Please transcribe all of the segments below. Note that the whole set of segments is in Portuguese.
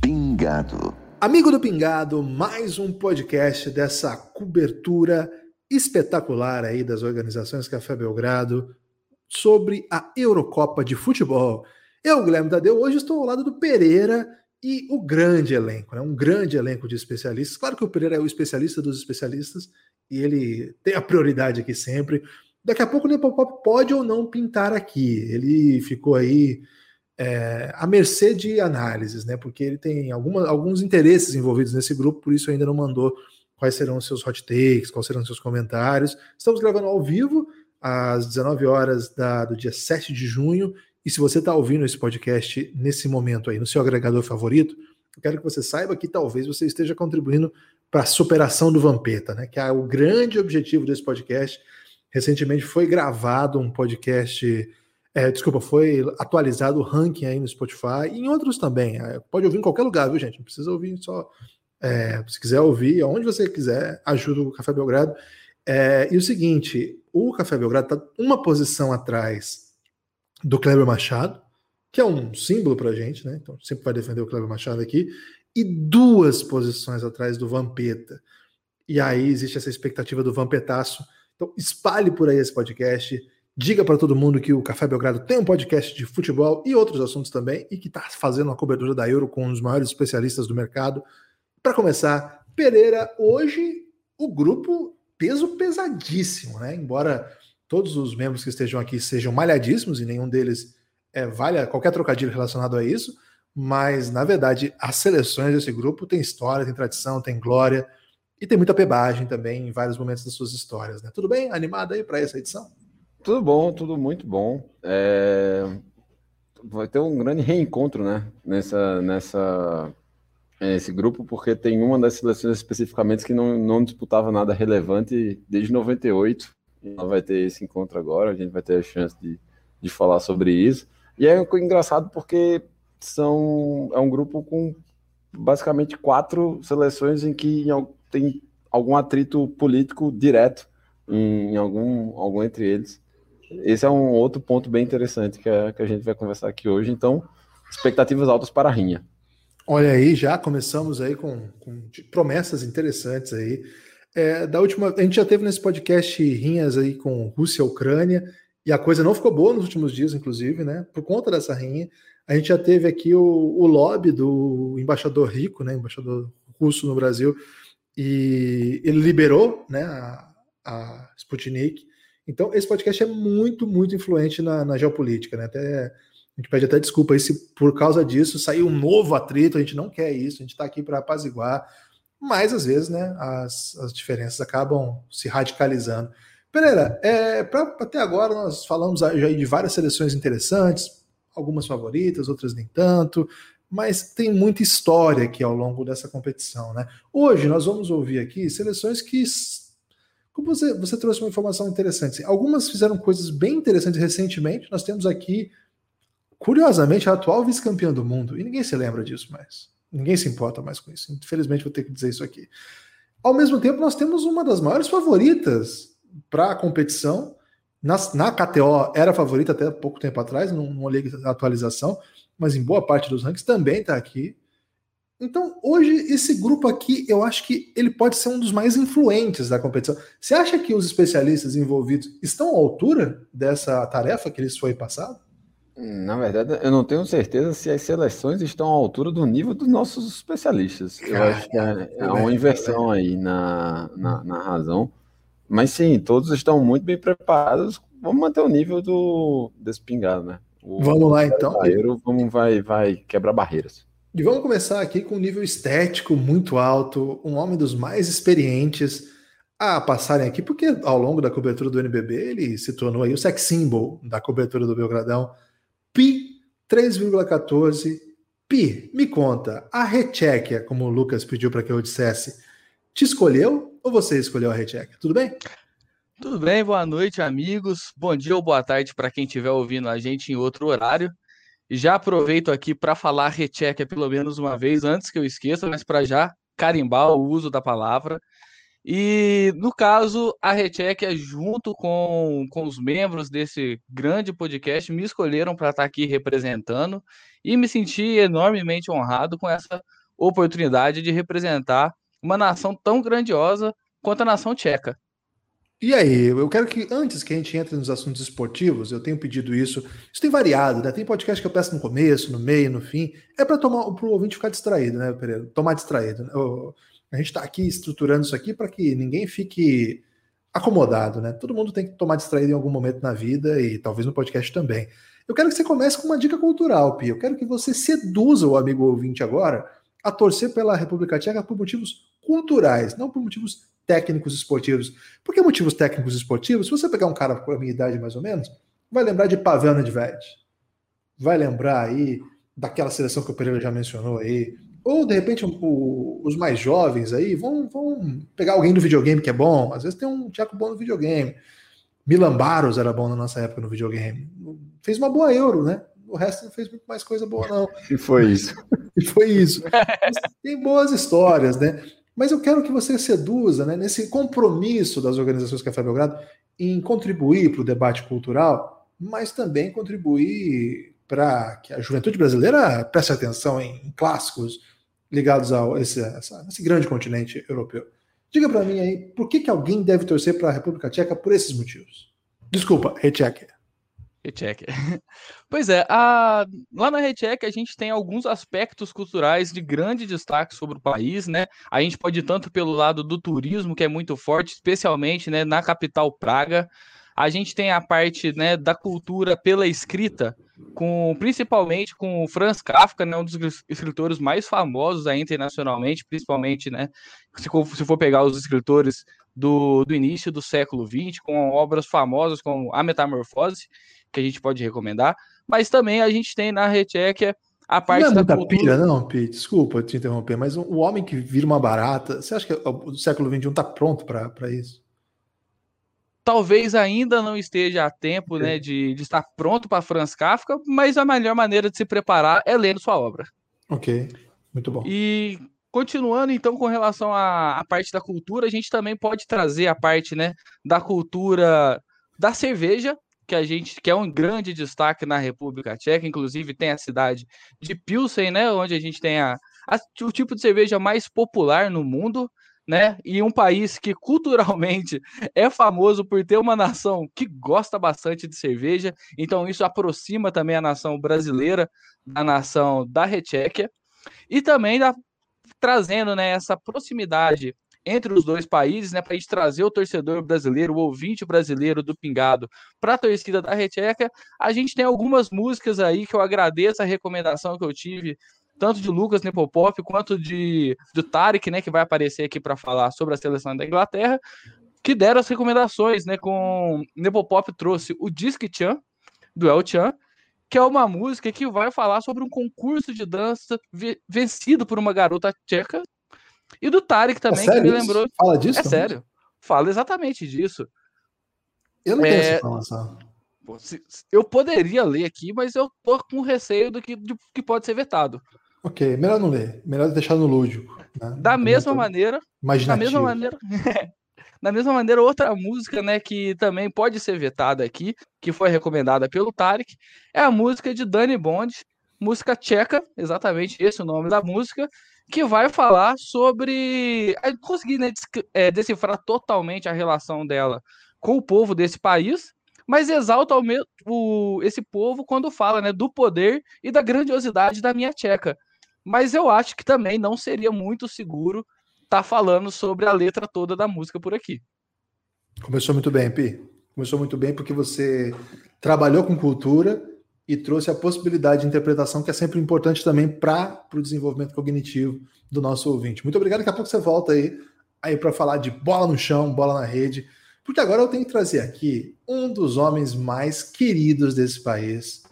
Pingado. Amigo do Pingado, mais um podcast dessa cobertura espetacular aí das organizações Café Belgrado sobre a Eurocopa de Futebol. Eu, Guilherme Tadeu, hoje estou ao lado do Pereira e o grande elenco, né? um grande elenco de especialistas. Claro que o Pereira é o especialista dos especialistas e ele tem a prioridade aqui sempre. Daqui a pouco o Nepopop pode ou não pintar aqui. Ele ficou aí é, à mercê de análises, né? Porque ele tem alguma, alguns interesses envolvidos nesse grupo, por isso ainda não mandou quais serão os seus hot takes, quais serão os seus comentários. Estamos gravando ao vivo às 19 horas da, do dia 7 de junho. E se você está ouvindo esse podcast nesse momento aí no seu agregador favorito, eu quero que você saiba que talvez você esteja contribuindo para a superação do Vampeta, né? Que é o grande objetivo desse podcast. Recentemente foi gravado um podcast é, desculpa, foi atualizado o ranking aí no Spotify e em outros também. É, pode ouvir em qualquer lugar, viu, gente? Não precisa ouvir só. É, se quiser ouvir, onde você quiser, ajuda o Café Belgrado. É, e o seguinte: o Café Belgrado está uma posição atrás do Kleber Machado, que é um símbolo para a gente, né? Então sempre vai defender o Kleber Machado aqui, e duas posições atrás do Vampeta. E aí existe essa expectativa do Vampetaço. Então espalhe por aí esse podcast Diga para todo mundo que o Café Belgrado tem um podcast de futebol e outros assuntos também e que está fazendo uma cobertura da Euro com os maiores especialistas do mercado. Para começar, Pereira, hoje o grupo peso pesadíssimo, né? Embora todos os membros que estejam aqui sejam malhadíssimos e nenhum deles é, valha qualquer trocadilho relacionado a isso, mas na verdade as seleções desse grupo têm história, tem tradição, tem glória e tem muita pebagem também em vários momentos das suas histórias, né? Tudo bem? Animado aí para essa edição? Tudo bom, tudo muito bom. É... Vai ter um grande reencontro, né? Nessa, nessa, esse grupo, porque tem uma das seleções especificamente que não, não disputava nada relevante desde 98. Ela vai ter esse encontro agora, a gente vai ter a chance de, de falar sobre isso. E é engraçado porque são, é um grupo com basicamente quatro seleções em que tem algum atrito político direto em, em algum, algum entre eles. Esse é um outro ponto bem interessante que a, que a gente vai conversar aqui hoje. Então, expectativas altas para a Rinha. Olha aí, já começamos aí com, com promessas interessantes aí. É, da última, a gente já teve nesse podcast rinhas aí com Rússia e Ucrânia, e a coisa não ficou boa nos últimos dias, inclusive, né? Por conta dessa rinha. A gente já teve aqui o, o lobby do embaixador rico, né? Embaixador russo no Brasil, e ele liberou né, a, a Sputnik então, esse podcast é muito, muito influente na, na geopolítica, né? Até, a gente pede até desculpa aí se por causa disso saiu um novo atrito, a gente não quer isso, a gente está aqui para apaziguar, mas às vezes, né, as, as diferenças acabam se radicalizando. Pereira, é, pra, até agora nós falamos já de várias seleções interessantes, algumas favoritas, outras nem tanto, mas tem muita história aqui ao longo dessa competição, né? Hoje nós vamos ouvir aqui seleções que como você, você trouxe uma informação interessante, algumas fizeram coisas bem interessantes recentemente. Nós temos aqui, curiosamente, a atual vice-campeã do mundo, e ninguém se lembra disso mais. Ninguém se importa mais com isso. Infelizmente, vou ter que dizer isso aqui. Ao mesmo tempo, nós temos uma das maiores favoritas para a competição. Na, na KTO era favorita até pouco tempo atrás, não, não olhei a atualização, mas em boa parte dos rankings também está aqui. Então, hoje, esse grupo aqui, eu acho que ele pode ser um dos mais influentes da competição. Você acha que os especialistas envolvidos estão à altura dessa tarefa que lhes foi passada? Na verdade, eu não tenho certeza se as seleções estão à altura do nível dos nossos especialistas. Cara, eu acho que é, é uma inversão aí na, na, na, razão. Mas sim, todos estão muito bem preparados. Vamos manter o nível do desse pingado, né? O, vamos lá, então. Vamos, vai, vai quebrar barreiras. E vamos começar aqui com um nível estético muito alto, um homem dos mais experientes a passarem aqui, porque ao longo da cobertura do NBB ele se tornou aí o sex symbol da cobertura do Belgradão. Pi 3,14. Pi, me conta, a Rechequia, como o Lucas pediu para que eu dissesse, te escolheu ou você escolheu a Rechequia? Tudo bem? Tudo bem, boa noite, amigos. Bom dia ou boa tarde para quem estiver ouvindo a gente em outro horário. Já aproveito aqui para falar recheck pelo menos uma vez antes que eu esqueça, mas para já carimbar o uso da palavra. E no caso, a Recheck, junto com, com os membros desse grande podcast, me escolheram para estar tá aqui representando e me senti enormemente honrado com essa oportunidade de representar uma nação tão grandiosa quanto a nação tcheca. E aí, eu quero que, antes que a gente entre nos assuntos esportivos, eu tenho pedido isso. Isso tem variado, né? Tem podcast que eu peço no começo, no meio, no fim. É para o ouvinte ficar distraído, né, Pereira? Tomar distraído. Né? A gente está aqui estruturando isso aqui para que ninguém fique acomodado, né? Todo mundo tem que tomar distraído em algum momento na vida e talvez no podcast também. Eu quero que você comece com uma dica cultural, Pi. Eu quero que você seduza o amigo ouvinte agora a torcer pela República Tcheca por motivos culturais, não por motivos técnicos esportivos. Por que motivos técnicos esportivos? Se você pegar um cara com a minha idade mais ou menos, vai lembrar de Pavel Nedved. Vai lembrar aí daquela seleção que o Pereira já mencionou aí. Ou, de repente, o, os mais jovens aí vão, vão pegar alguém do videogame que é bom. Às vezes tem um Tcheco bom no videogame. Milan Baros era bom na nossa época no videogame. Fez uma boa Euro, né? O resto não fez muito mais coisa boa, não. E foi isso. e foi isso. tem boas histórias, né? Mas eu quero que você seduza, né, nesse compromisso das organizações Café Belgrado em contribuir para o debate cultural, mas também contribuir para que a juventude brasileira preste atenção em clássicos ligados a esse, esse grande continente europeu. Diga para mim aí, por que, que alguém deve torcer para a República Tcheca por esses motivos? Desculpa, Recheck. Recheck. Pois é, a... lá na Recheck a gente tem alguns aspectos culturais de grande destaque sobre o país, né? A gente pode ir tanto pelo lado do turismo, que é muito forte, especialmente né, na capital Praga. A gente tem a parte né, da cultura pela escrita, com principalmente com o Franz Kafka, né, um dos escritores mais famosos aí internacionalmente, principalmente, né, se for, se for pegar os escritores do, do início do século XX, com obras famosas como A Metamorfose, que a gente pode recomendar, mas também a gente tem na Rechequia a parte não é muita cultura... pilha, não, Pete, desculpa te interromper, mas o homem que vira uma barata, você acha que o século XXI está pronto para isso? Talvez ainda não esteja a tempo né, de, de estar pronto para Franz Kafka, mas a melhor maneira de se preparar é lendo sua obra. Ok, muito bom. E continuando então com relação à, à parte da cultura, a gente também pode trazer a parte né, da cultura da cerveja, que a gente que é um grande destaque na República Tcheca, inclusive tem a cidade de Pilsen, né, onde a gente tem a, a, o tipo de cerveja mais popular no mundo né? E um país que culturalmente é famoso por ter uma nação que gosta bastante de cerveja, então isso aproxima também a nação brasileira da nação da Rechequia e também da, trazendo né, essa proximidade entre os dois países, né, para a gente trazer o torcedor brasileiro, o ouvinte brasileiro do Pingado para a torcida da Recheca. A gente tem algumas músicas aí que eu agradeço a recomendação que eu tive tanto de Lucas Nepopop quanto de do Tarek, né, que vai aparecer aqui para falar sobre a seleção da Inglaterra, que deram as recomendações, né, com Nepopop trouxe o Disque Chan do El Chan, que é uma música que vai falar sobre um concurso de dança vencido por uma garota tcheca, e do Tarek é também, é que me lembrou. Fala disso? É sério. Fala exatamente disso. Eu não é... tenho essa informação. Eu poderia ler aqui, mas eu tô com receio do que, de, que pode ser vetado. Ok, melhor não ler. Melhor deixar no lúdico. Né? Da mesma maneira. Da mesma maneira. da mesma maneira, outra música, né, que também pode ser vetada aqui, que foi recomendada pelo Tarek, é a música de Dani Bond, música tcheca, exatamente esse é o nome da música, que vai falar sobre. Consegui né, é, decifrar totalmente a relação dela com o povo desse país, mas exalta o, o, esse povo quando fala né, do poder e da grandiosidade da minha tcheca mas eu acho que também não seria muito seguro estar tá falando sobre a letra toda da música por aqui. Começou muito bem, Pi. Começou muito bem porque você trabalhou com cultura e trouxe a possibilidade de interpretação que é sempre importante também para o desenvolvimento cognitivo do nosso ouvinte. Muito obrigado. Daqui a pouco você volta aí, aí para falar de bola no chão, bola na rede, porque agora eu tenho que trazer aqui um dos homens mais queridos desse país,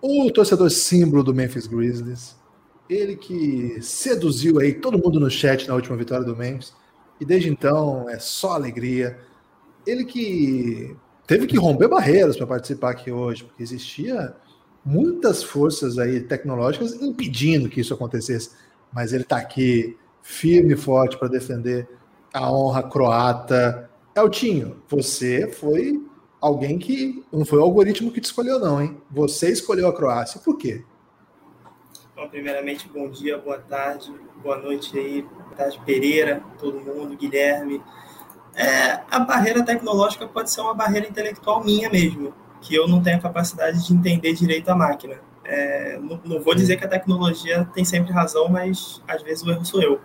o torcedor símbolo do Memphis Grizzlies, ele que seduziu aí todo mundo no chat na última vitória do Memphis. E desde então é só alegria. Ele que teve que romper barreiras para participar aqui hoje, porque existia muitas forças aí tecnológicas impedindo que isso acontecesse, mas ele está aqui firme e forte para defender a honra croata. Eltinho, você foi alguém que não foi o algoritmo que te escolheu não, hein? Você escolheu a Croácia. Por quê? Bom, primeiramente, bom dia, boa tarde, boa noite aí, boa tarde Pereira, todo mundo, Guilherme. É, a barreira tecnológica pode ser uma barreira intelectual minha mesmo que eu não tenho a capacidade de entender direito a máquina. É, não, não, vou dizer que a tecnologia tem sempre razão, mas às vezes o erro sou eu.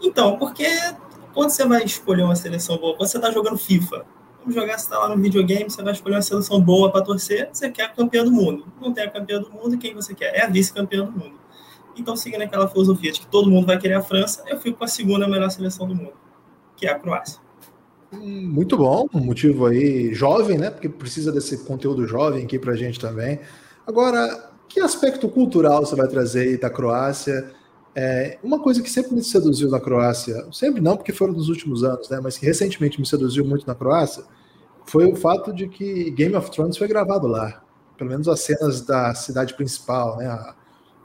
Então, porque quando você vai escolher uma seleção boa, quando você está jogando FIFA, vamos jogar, você está lá no videogame, você vai escolher uma seleção boa para torcer, você quer a campeã do mundo. Não tem a campeã do mundo, quem você quer? É a vice-campeã do mundo. Então, seguindo aquela filosofia de que todo mundo vai querer a França, eu fico com a segunda melhor seleção do mundo, que é a Croácia. Muito bom, um motivo aí jovem, né? Porque precisa desse conteúdo jovem aqui pra gente também. Agora, que aspecto cultural você vai trazer da Croácia? É, uma coisa que sempre me seduziu na Croácia, sempre não, porque foram nos últimos anos, né? Mas que recentemente me seduziu muito na Croácia, foi o fato de que Game of Thrones foi gravado lá. Pelo menos as cenas da cidade principal, né?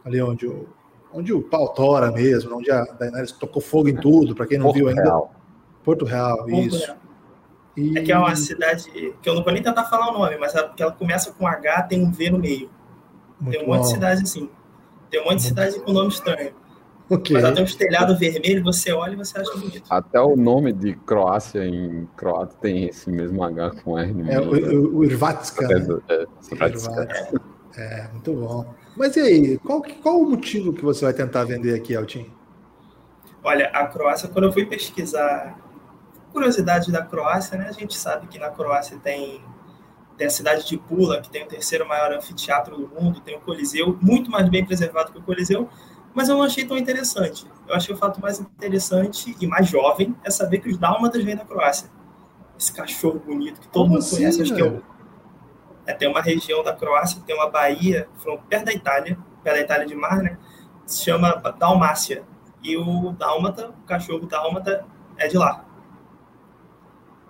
Ali onde o, onde o pau tora mesmo, onde a Daenerys tocou fogo em tudo, para quem não Porto viu ainda. Real. Porto Real, Porto isso. Real. E... É que é uma cidade que eu não vou nem tentar falar o nome, mas é porque ela começa com H, tem um V no meio. Muito tem um bom. monte de cidade assim. Tem um monte de cidade com nome estranho. Okay. Mas ela tem um telhado vermelho, você olha e você acha bonito. Até o nome de Croácia em croata tem esse mesmo H com R. É, o, o Irvatska. É, né? é, é, muito bom. Mas e aí, qual, qual o motivo que você vai tentar vender aqui, Altim? Olha, a Croácia, quando eu fui pesquisar curiosidade da Croácia, né? A gente sabe que na Croácia tem, tem a cidade de Pula, que tem o terceiro maior anfiteatro do mundo, tem o Coliseu, muito mais bem preservado que o Coliseu, mas eu não achei tão interessante. Eu achei o fato mais interessante e mais jovem é saber que os dálmatas vêm da Croácia. Esse cachorro bonito que todo Como mundo assim, conhece, acho que eu, é, tem uma região da Croácia, tem uma baía, perto da Itália, perto da Itália de mar, né? Se chama Dalmácia. E o dálmata, o cachorro dálmata, é de lá.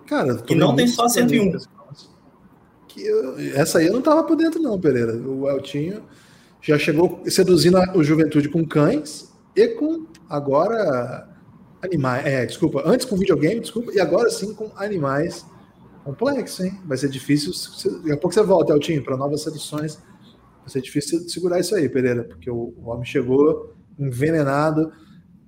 Cara, e não tem só 101. Que eu, essa aí eu não tava por dentro, não, Pereira. O Eltinho já chegou seduzindo o juventude com cães e com agora animais. É, desculpa, antes com videogame, desculpa, e agora sim com animais. Complexo, hein? Vai ser difícil. Daqui a pouco você volta, Eltinho, para novas seduções. Vai ser difícil segurar isso aí, Pereira, porque o, o homem chegou envenenado.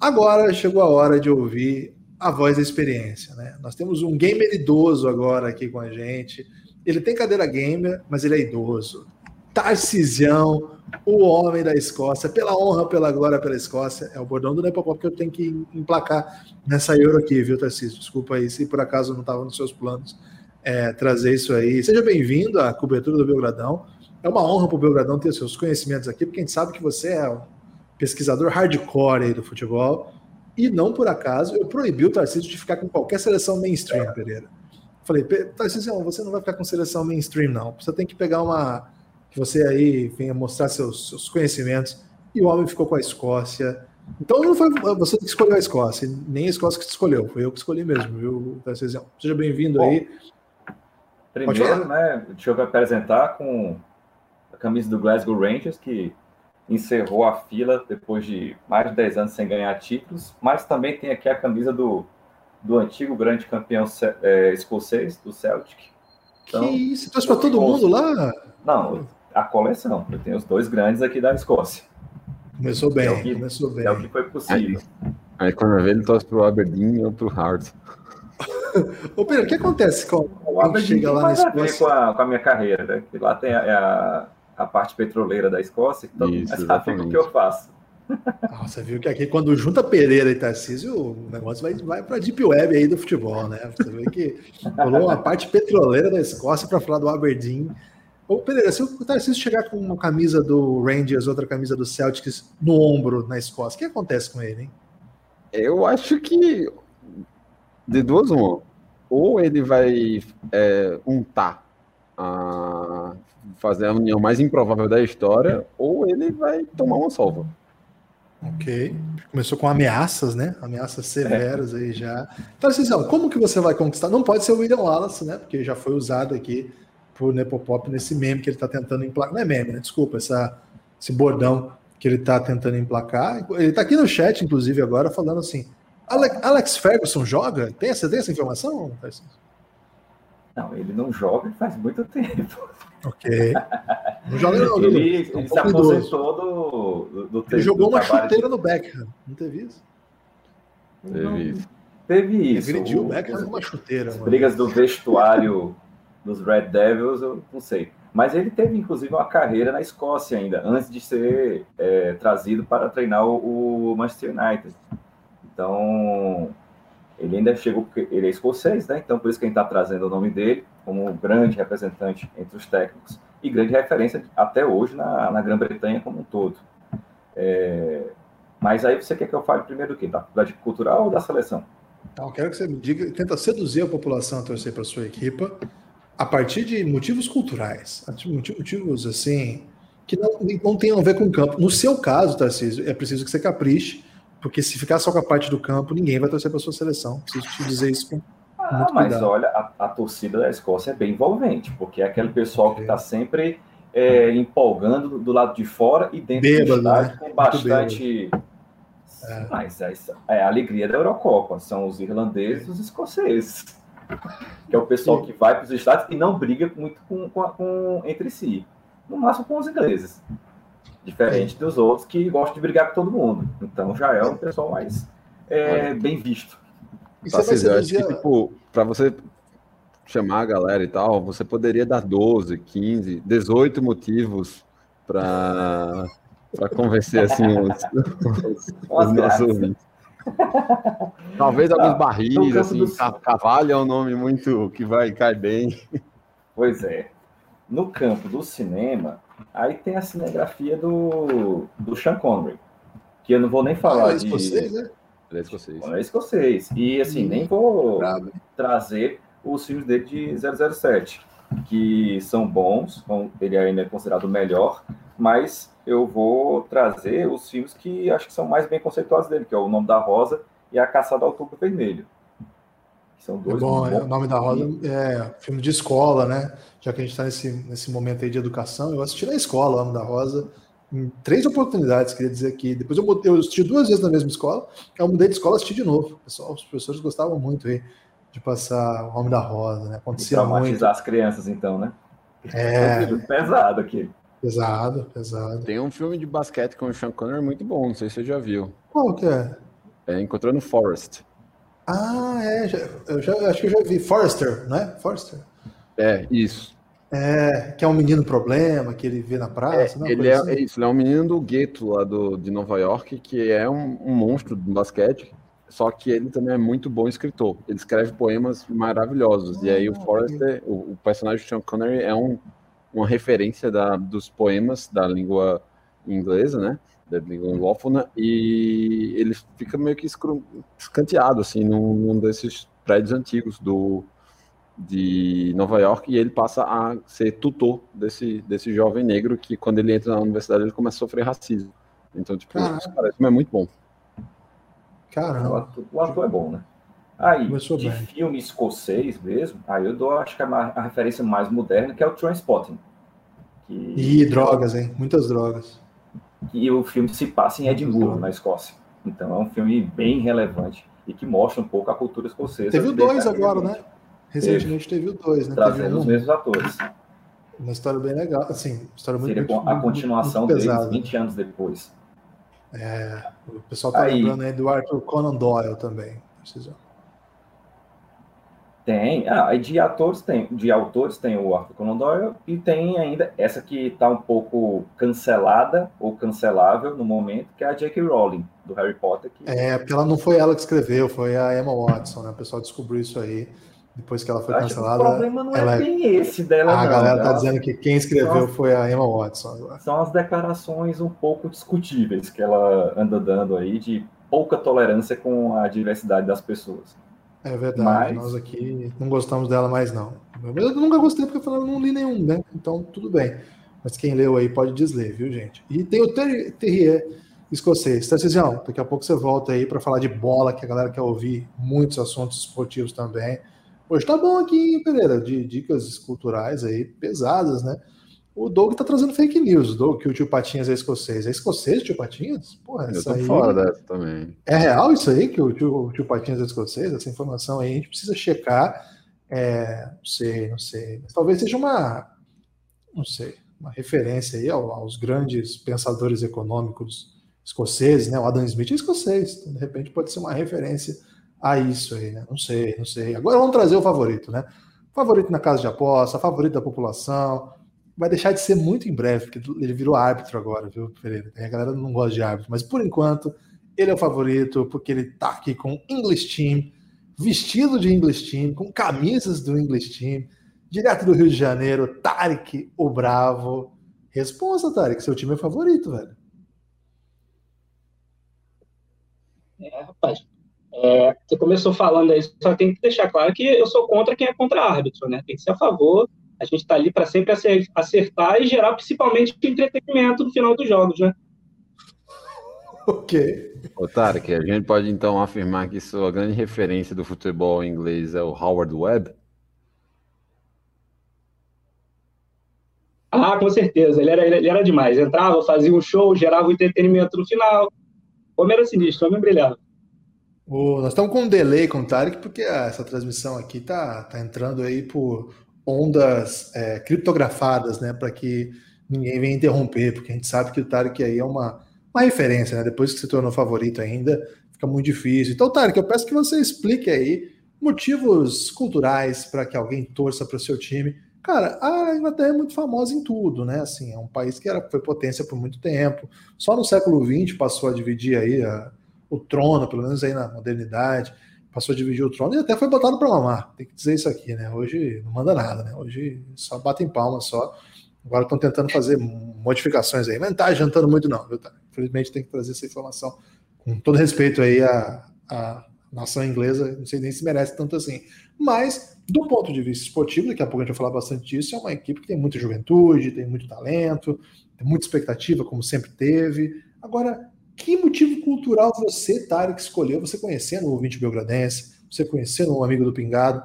Agora chegou a hora de ouvir a voz da experiência. Né? Nós temos um gamer idoso agora aqui com a gente. Ele tem cadeira gamer, mas ele é idoso. Tarcisião, o homem da Escócia, pela honra, pela glória, pela Escócia. É o bordão do Nepopop que eu tenho que emplacar nessa Euro aqui, viu, Tarcísio? Desculpa aí se por acaso não estava nos seus planos é, trazer isso aí. Seja bem-vindo à cobertura do Belgradão. É uma honra para o Belgradão ter seus conhecimentos aqui, porque a gente sabe que você é um pesquisador hardcore aí do futebol. E não por acaso eu proibi o Tarcísio de ficar com qualquer seleção mainstream, Pereira. Falei, Tarcísio, você não vai ficar com seleção mainstream, não. Você tem que pegar uma. Que você aí venha mostrar seus, seus conhecimentos. E o homem ficou com a Escócia. Então não foi você que escolheu a Escócia, nem a Escócia que te escolheu, foi eu que escolhi mesmo, viu, Tarcísio? Seja bem-vindo aí. Primeiro, né, deixa eu me apresentar com a camisa do Glasgow Rangers, que encerrou a fila depois de mais de 10 anos sem ganhar títulos, mas também tem aqui a camisa do, do antigo grande campeão é, escocês, do Celtic. Então, que isso? Trouxe para todo mundo lá? Não, a coleção. Eu tenho os dois grandes aqui da Escócia. Começou bem, é que, começou bem. É o que foi possível. Aí, aí quando vê, ele torce para o Aberdeen ou para o Hearts. Ô Pedro, o que acontece com o Aberdeen chega lá na Escócia? Com a, com a minha carreira, né? Que lá tem a, a a parte petroleira da Escócia, então Isso, sabe o que eu faço. Ah, você viu que aqui, quando junta Pereira e Tarcísio, o negócio vai, vai para a Deep Web aí do futebol, né? Você vê que rolou uma parte petroleira da Escócia para falar do Aberdeen. Ô, Pereira, se o Tarcísio chegar com uma camisa do Rangers, outra camisa do Celtics no ombro na Escócia, o que acontece com ele, hein? Eu acho que de duas uma. Ou ele vai é, untar a fazer a união mais improvável da história, ou ele vai tomar uma solva. Ok. Começou com ameaças, né? Ameaças severas é. aí já. Então, assim, como que você vai conquistar? Não pode ser o William Wallace, né? Porque já foi usado aqui por Nepopop nesse meme que ele está tentando emplacar. Não é meme, né? Desculpa, essa, esse bordão que ele está tentando emplacar. Ele está aqui no chat, inclusive, agora, falando assim: Alex Ferguson joga? Tem essa, tem essa informação? Não, ele não joga faz muito tempo. Ok. Não joga não. Ele, ele, ele se aposentou do, do, do Ele jogou uma chuteira de... no Beckham. Não teve isso? Teve isso. Teve isso. Agrediu o Beckham uma chuteira. As brigas do vestuário dos Red Devils, eu não sei. Mas ele teve, inclusive, uma carreira na Escócia ainda, antes de ser é, trazido para treinar o, Manchester United. Então, ele ainda chegou, porque ele é escocês, né? Então, por isso que a gente está trazendo o nome dele como grande representante entre os técnicos e grande referência até hoje na, na Grã-Bretanha como um todo. É, mas aí você quer que eu fale primeiro do quê? Da faculdade cultural ou da seleção? Então, quero que você me diga, tenta seduzir a população a torcer para a sua equipa a partir de motivos culturais, motivos assim, que não, não tenham a ver com o campo. No seu caso, Tarcísio, é preciso que você capriche porque se ficar só com a parte do campo, ninguém vai torcer para sua seleção. Preciso te dizer isso com ah, muito mas cuidado. olha, a, a, torcida da Escócia é bem envolvente, porque é aquele pessoal que está sempre é, empolgando do, do, lado de fora e dentro bêbado, do estádio né? com bastante. É. Mas é, é, a alegria da Eurocopa, são os irlandeses e os escoceses. Que é o pessoal que vai para os estádios e não briga muito com, com, com, entre si. No máximo com os ingleses. Diferente dos outros que gostam de brigar com todo mundo. Então já é um pessoal mais é, bem visto. Tá, eu acho que, tipo, para você chamar a galera e tal, você poderia dar 12, 15, 18 motivos para para convencer assim os, os, os nossos ouvintes. Talvez alguns barris, assim, do... Cavalho é um nome muito que vai cair bem. Pois é. No campo do cinema, Aí tem a cinegrafia do, do Sean Connery, que eu não vou nem falar ah, é de... Escocês, né? Ele é escocês. É escocês. E assim, nem vou bravo. trazer os filmes dele de 007, que são bons, ele ainda é considerado o melhor, mas eu vou trazer os filmes que acho que são mais bem conceituados dele, que é O Nome da Rosa e A Caçada ao Outubro Vermelho. São dois. É bom, é, o nome da roda é filme de escola, né? Já que a gente está nesse, nesse momento aí de educação, eu assisti na escola, o nome da Rosa, em três oportunidades, queria dizer aqui. Depois eu, eu assisti duas vezes na mesma escola, eu mudei de escola e assisti de novo. Pessoal, os professores gostavam muito aí de passar o nome da Rosa, né? Acontecia traumatizar muito. as crianças, então, né? É. pesado aqui. Pesado, pesado. Tem um filme de basquete com o Sean Connery muito bom, não sei se você já viu. Qual que é? É Encontrando Forrest. Ah, é. Já, eu já, acho que eu já vi. Forrester, não é? Forrester. É, isso. É, que é um menino problema que ele vê na praça. É, não, ele é, assim. é, isso, ele é um menino do gueto lá do, de Nova York, que é um, um, monstro do basquete, só que ele também é muito bom escritor. Ele escreve poemas maravilhosos. Ah, e aí o ah, Forrester, o, o personagem de Sean Connery é um, uma referência da, dos poemas da língua inglesa, né? da língua anglófona, e ele fica meio que escanteado, assim, num, num, desses prédios antigos do, de Nova York, e ele passa a ser tutor desse, desse jovem negro que, quando ele entra na universidade, ele começa a sofrer racismo. Então, tipo, Caramba. isso parece, é muito bom. Caramba. O ator, o ator é bom, né? Aí, Começou de bem. filme escocês mesmo, aí eu dou, acho que a, a referência mais moderna, que é o Transpotting. Que... E drogas, hein? Muitas drogas que o filme se passa em Edimburgo, na Escócia. Então é um filme bem relevante e que mostra um pouco a cultura escocesa. Teve o dois agora, né? Recentemente teve, teve o dois, né? Trazendo um, os mesmos atores. Uma história bem legal, assim, história muito Seria muito, a continuação muito, muito deles 20 anos depois. É, o pessoal tá aí, lembrando aí do Arthur Conan Doyle também. Precisa. Tem, ah, de atores tem, de autores tem o Arthur Conan Doyle e tem ainda essa que está um pouco cancelada ou cancelável no momento, que é a J.K. Rowling, do Harry Potter. Que... É, porque ela não foi ela que escreveu, foi a Emma Watson, né? O pessoal descobriu isso aí depois que ela foi cancelada. o problema não é bem esse dela, A não, galera tá ela... dizendo que quem escreveu foi a Emma Watson. São as declarações um pouco discutíveis que ela anda dando aí de pouca tolerância com a diversidade das pessoas. É verdade, Mas... nós aqui não gostamos dela mais não. Eu nunca gostei porque eu não li nenhum, né? Então tudo bem. Mas quem leu aí pode desler, viu, gente? E tem o Terrier escocês. Tarcisião, daqui a pouco você volta aí para falar de bola, que a galera quer ouvir muitos assuntos esportivos também. Hoje tá bom aqui, Pereira, de dicas culturais aí pesadas, né? O Doug tá trazendo fake news, Doug, que o tio Patinhas é escocês. É escocês, tio Patinhas? Porra, Eu tô aí... fora dessa também. É real isso aí, que o tio, o tio Patinhas é escocês? Essa informação aí a gente precisa checar. É, não sei, não sei. Mas talvez seja uma, não sei, uma referência aí aos grandes pensadores econômicos escoceses, né? O Adam Smith é escocês, então, de repente pode ser uma referência a isso aí, né? Não sei, não sei. Agora vamos trazer o favorito, né? Favorito na casa de aposta, favorito da população. Vai deixar de ser muito em breve, porque ele virou árbitro agora, viu, Pereira? A galera não gosta de árbitro, mas por enquanto ele é o favorito, porque ele tá aqui com English Team, vestido de English Team, com camisas do English Team, direto do Rio de Janeiro, Tarek, o Bravo. Responsa, Tarek, seu time é favorito, velho. É, rapaz, é, você começou falando aí, só tem que deixar claro que eu sou contra quem é contra árbitro, né? Tem que ser a favor. A gente está ali para sempre acertar e gerar principalmente entretenimento no final dos jogos, né? Ok. Otário, que a gente pode então afirmar que sua grande referência do futebol inglês é o Howard Webb? Ah, com certeza. Ele era, ele era demais. Entrava, fazia um show, gerava um entretenimento no final. Homem era sinistro, homem brilhava. Oh, nós estamos com um delay com o Tarek, porque essa transmissão aqui tá, tá entrando aí por ondas é, criptografadas, né? Para que ninguém venha interromper, porque a gente sabe que o Tarek aí é uma, uma referência, né? Depois que se tornou favorito ainda, fica muito difícil. Então, Tarek, eu peço que você explique aí motivos culturais para que alguém torça para o seu time. Cara, a Inglaterra é muito famosa em tudo, né? Assim, é um país que era, foi potência por muito tempo. Só no século XX passou a dividir aí a, o trono, pelo menos aí na modernidade, passou a dividir o trono e até foi botado para mamar. Tem que dizer isso aqui, né? Hoje não manda nada, né? Hoje só batem palmas só. Agora estão tentando fazer modificações aí, mas não tá jantando muito, não, viu? Infelizmente tem que trazer essa informação com todo respeito aí à, à nação inglesa, não sei nem se merece tanto assim. Mas, do ponto de vista esportivo, daqui a pouco a gente vai falar bastante disso, é uma equipe que tem muita juventude, tem muito talento, tem muita expectativa, como sempre teve. Agora, que motivo cultural você, Tarek, escolheu, você conhecendo o ouvinte belgradense, você conhecendo um amigo do Pingado?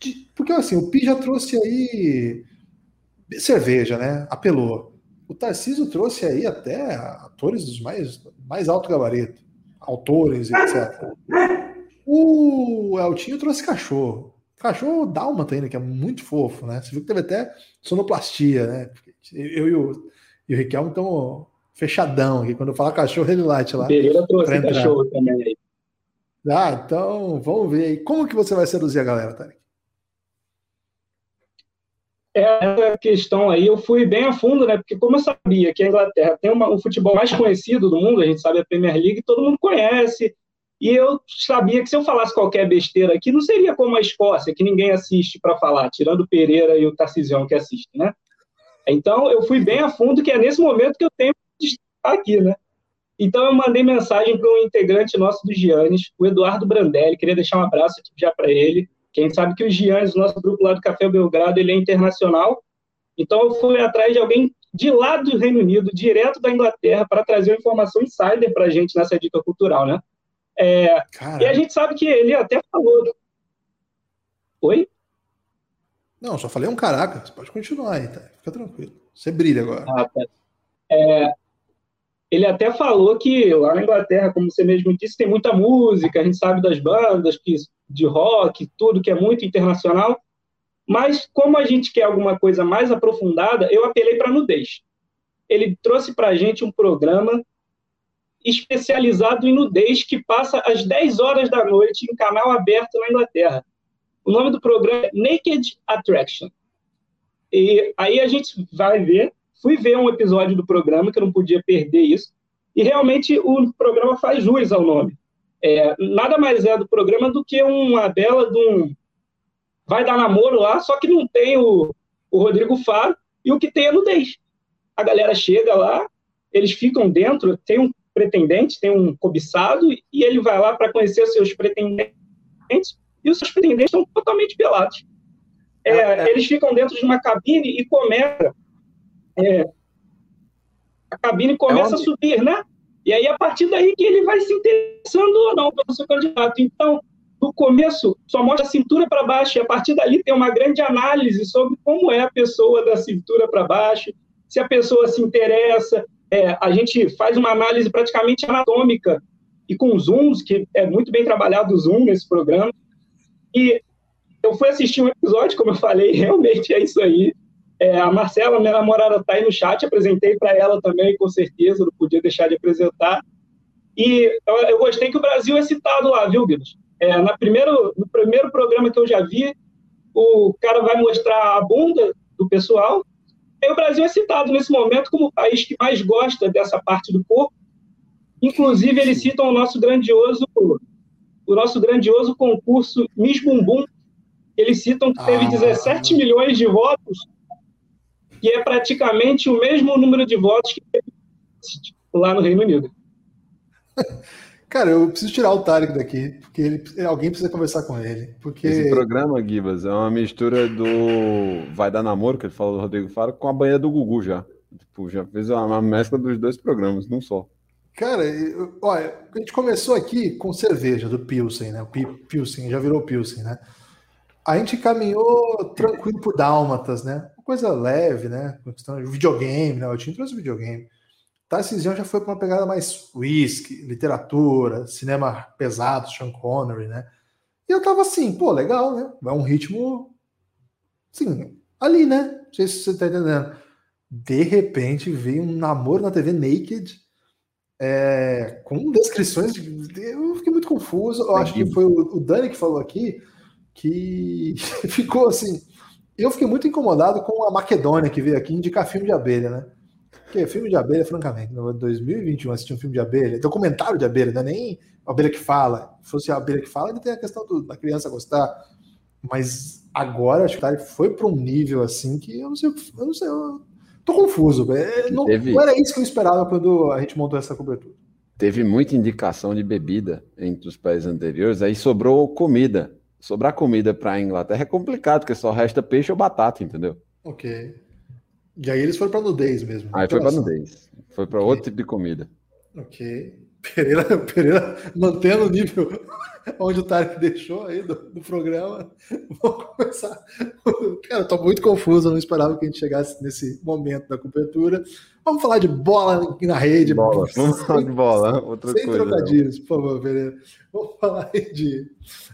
De, porque assim, o Pi já trouxe aí cerveja, né? Apelou. O Tarcísio trouxe aí até atores dos mais, mais alto gabarito, autores, etc. O Eltinho trouxe cachorro. Cachorro dálmata ainda, que é muito fofo, né? Você viu que teve até sonoplastia, né? Eu e o, e o estamos fechadão aqui. Quando eu falar cachorro, ele late lá. Pereira trouxe cachorro também aí. Ah, então vamos ver aí. Como que você vai seduzir a galera, Tarek? Essa questão aí eu fui bem a fundo, né? Porque como eu sabia que a Inglaterra tem uma, um futebol mais conhecido do mundo, a gente sabe a Premier League, todo mundo conhece. E eu sabia que se eu falasse qualquer besteira aqui, não seria como a Escócia, que ninguém assiste para falar, tirando o Pereira e o Tarcisião que assistem, né? Então eu fui bem a fundo, que é nesse momento que eu tenho aqui, né? Então eu mandei mensagem para um integrante nosso do Giannis, o Eduardo Brandelli, queria deixar um abraço aqui já para ele. Quem sabe que o Giannis, nosso grupo lá do Café Belgrado, ele é internacional. Então eu fui atrás de alguém de lá do Reino Unido, direto da Inglaterra, para trazer uma informação insider para a gente nessa dica cultural, né? É, e a gente sabe que ele até falou. Oi? Não, só falei um caraca. Você pode continuar aí, tá? Fica tranquilo. Você brilha agora. Ah, tá. É, ele até falou que lá na Inglaterra, como você mesmo disse, tem muita música, a gente sabe das bandas que, de rock, tudo que é muito internacional, mas como a gente quer alguma coisa mais aprofundada, eu apelei para nudez. Ele trouxe para a gente um programa especializado em nudez que passa às 10 horas da noite em canal aberto na Inglaterra. O nome do programa é Naked Attraction. E aí a gente vai ver fui ver um episódio do programa, que eu não podia perder isso, e realmente o programa faz jus ao nome. É, nada mais é do programa do que uma bela de um. Vai dar namoro lá, só que não tem o, o Rodrigo Faro, e o que tem é nudez. A galera chega lá, eles ficam dentro, tem um pretendente, tem um cobiçado, e ele vai lá para conhecer os seus pretendentes, e os seus pretendentes estão totalmente pelados. É, é, é. Eles ficam dentro de uma cabine e começa é, a cabine começa é a subir, né? E aí, a partir daí que ele vai se interessando ou não pelo seu candidato. Então, no começo só mostra a cintura para baixo, e a partir dali tem uma grande análise sobre como é a pessoa da cintura para baixo, se a pessoa se interessa. É, a gente faz uma análise praticamente anatômica e com zooms, que é muito bem trabalhado o zoom nesse programa. E eu fui assistir um episódio, como eu falei, realmente é isso aí. É, a Marcela, minha namorada, está aí no chat, apresentei para ela também, com certeza, não podia deixar de apresentar. E eu, eu gostei que o Brasil é citado lá, viu, Guilherme? É, na primeiro, no primeiro programa que eu já vi, o cara vai mostrar a bunda do pessoal. E o Brasil é citado nesse momento como o país que mais gosta dessa parte do corpo. Inclusive, eles citam o nosso grandioso, o nosso grandioso concurso Miss Bumbum. Eles citam que teve ah. 17 milhões de votos, que é praticamente o mesmo número de votos que teve lá no Reino Unido. Cara, eu preciso tirar o Tarek daqui, porque ele, alguém precisa conversar com ele. Porque... Esse programa, Gibas, é uma mistura do Vai Dar Namoro, que ele falou do Rodrigo Faro, com a banha do Gugu já. Tipo, já fez uma mescla dos dois programas, não só. Cara, eu, olha, a gente começou aqui com cerveja do Pilsen, né? O Pilsen, já virou Pilsen, né? A gente caminhou tranquilo por Dálmatas, né? Coisa leve, né? Questão de videogame, né? O time trouxe videogame. Tarcísio já foi para uma pegada mais whisky, literatura, cinema pesado, Sean Connery, né? E eu tava assim, pô, legal, né? É um ritmo, assim, ali, né? Não sei se você tá entendendo. De repente veio um namoro na TV Naked, é, com descrições. De, eu fiquei muito confuso. Eu acho que foi o, o Dani que falou aqui que ficou assim. Eu fiquei muito incomodado com a Macedônia que veio aqui indicar filme de abelha, né? Porque filme de abelha, francamente, no 2021 assistir um filme de abelha, documentário de abelha, não é nem abelha que fala. Se fosse a abelha que fala, ainda tem a questão do, da criança gostar. Mas agora, acho que foi para um nível assim que eu não sei, eu não sei, eu tô confuso. É, não, Teve... não era isso que eu esperava quando a gente montou essa cobertura. Teve muita indicação de bebida entre os países anteriores, aí sobrou comida. Sobrar comida para a Inglaterra é complicado, porque só resta peixe ou batata, entendeu? Ok. E aí eles foram para nudez mesmo. Aí foi para nudez. Foi para okay. outro tipo de comida. Ok. Pereira, Pereira mantendo o nível onde o Tarek deixou aí do, do programa. Vamos começar. Cara, eu tô muito confuso, eu não esperava que a gente chegasse nesse momento da cobertura. Vamos falar de bola na rede. Bola. Vamos falar de bola. Outra sem coisa, trocadilhos, por favor, Pereira. Vamos falar de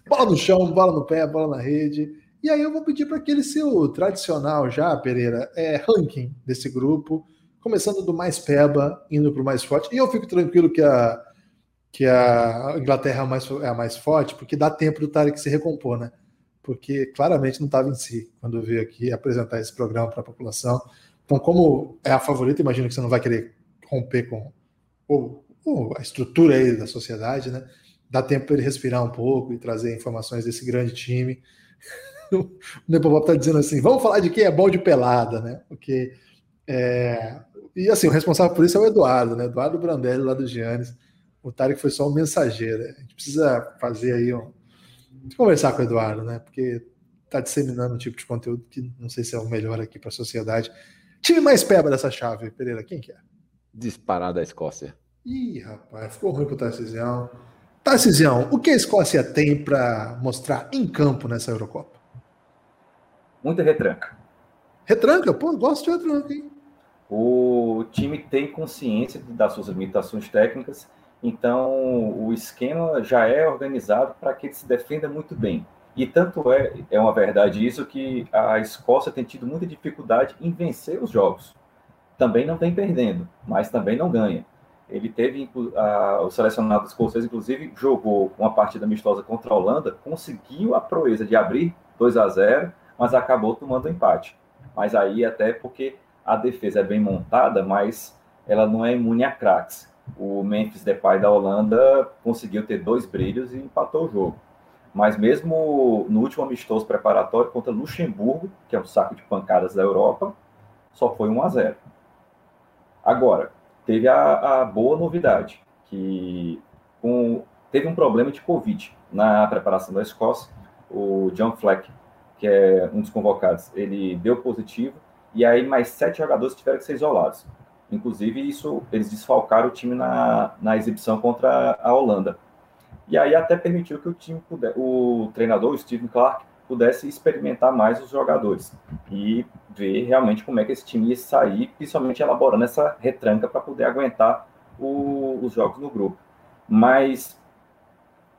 bola no chão, bola no pé, bola na rede. E aí eu vou pedir para aquele seu tradicional já, Pereira, é, ranking desse grupo, começando do mais peba, indo para o mais forte. E eu fico tranquilo que a, que a Inglaterra é, mais, é a mais forte, porque dá tempo do Tarek se recompor, né? Porque claramente não estava em si quando veio aqui apresentar esse programa para a população. Então, como é a favorita, imagino que você não vai querer romper com ou, ou a estrutura aí da sociedade, né? Dá tempo para ele respirar um pouco e trazer informações desse grande time. o Nepopop está dizendo assim: vamos falar de quem é bom de pelada, né? Porque. É... E assim, o responsável por isso é o Eduardo, né? Eduardo Brandelli, lá do Giannis. O Tarek foi só um mensageiro. A gente precisa fazer aí um. conversar com o Eduardo, né? Porque está disseminando um tipo de conteúdo que não sei se é o melhor aqui para a sociedade. Time mais peba dessa chave, Pereira, quem que é? Disparada a Escócia. Ih, rapaz, ficou ruim pro Tarcisião. Tarcisião, o que a Escócia tem para mostrar em campo nessa Eurocopa? muita retranca. Retranca? Pô, gosto de retranca, hein? O time tem consciência das suas limitações técnicas, então o esquema já é organizado para que ele se defenda muito bem. E tanto é, é uma verdade isso, que a Escócia tem tido muita dificuldade em vencer os jogos. Também não vem perdendo, mas também não ganha. Ele teve, a, o selecionado escocês, inclusive, jogou uma partida amistosa contra a Holanda, conseguiu a proeza de abrir 2 a 0 mas acabou tomando empate. Mas aí até porque a defesa é bem montada, mas ela não é imune a craques. O Memphis Depay da Holanda conseguiu ter dois brilhos e empatou o jogo. Mas mesmo no último amistoso preparatório contra Luxemburgo, que é um saco de pancadas da Europa, só foi 1 a 0. Agora, teve a, a boa novidade, que com, teve um problema de Covid na preparação da Escócia. O John Fleck que é um dos convocados, ele deu positivo, e aí mais sete jogadores tiveram que ser isolados. Inclusive, isso eles desfalcaram o time na, na exibição contra a Holanda. E aí até permitiu que o time puder, o treinador, o Steven Clark, pudesse experimentar mais os jogadores e ver realmente como é que esse time ia sair, principalmente elaborando essa retranca para poder aguentar o, os jogos no grupo. Mas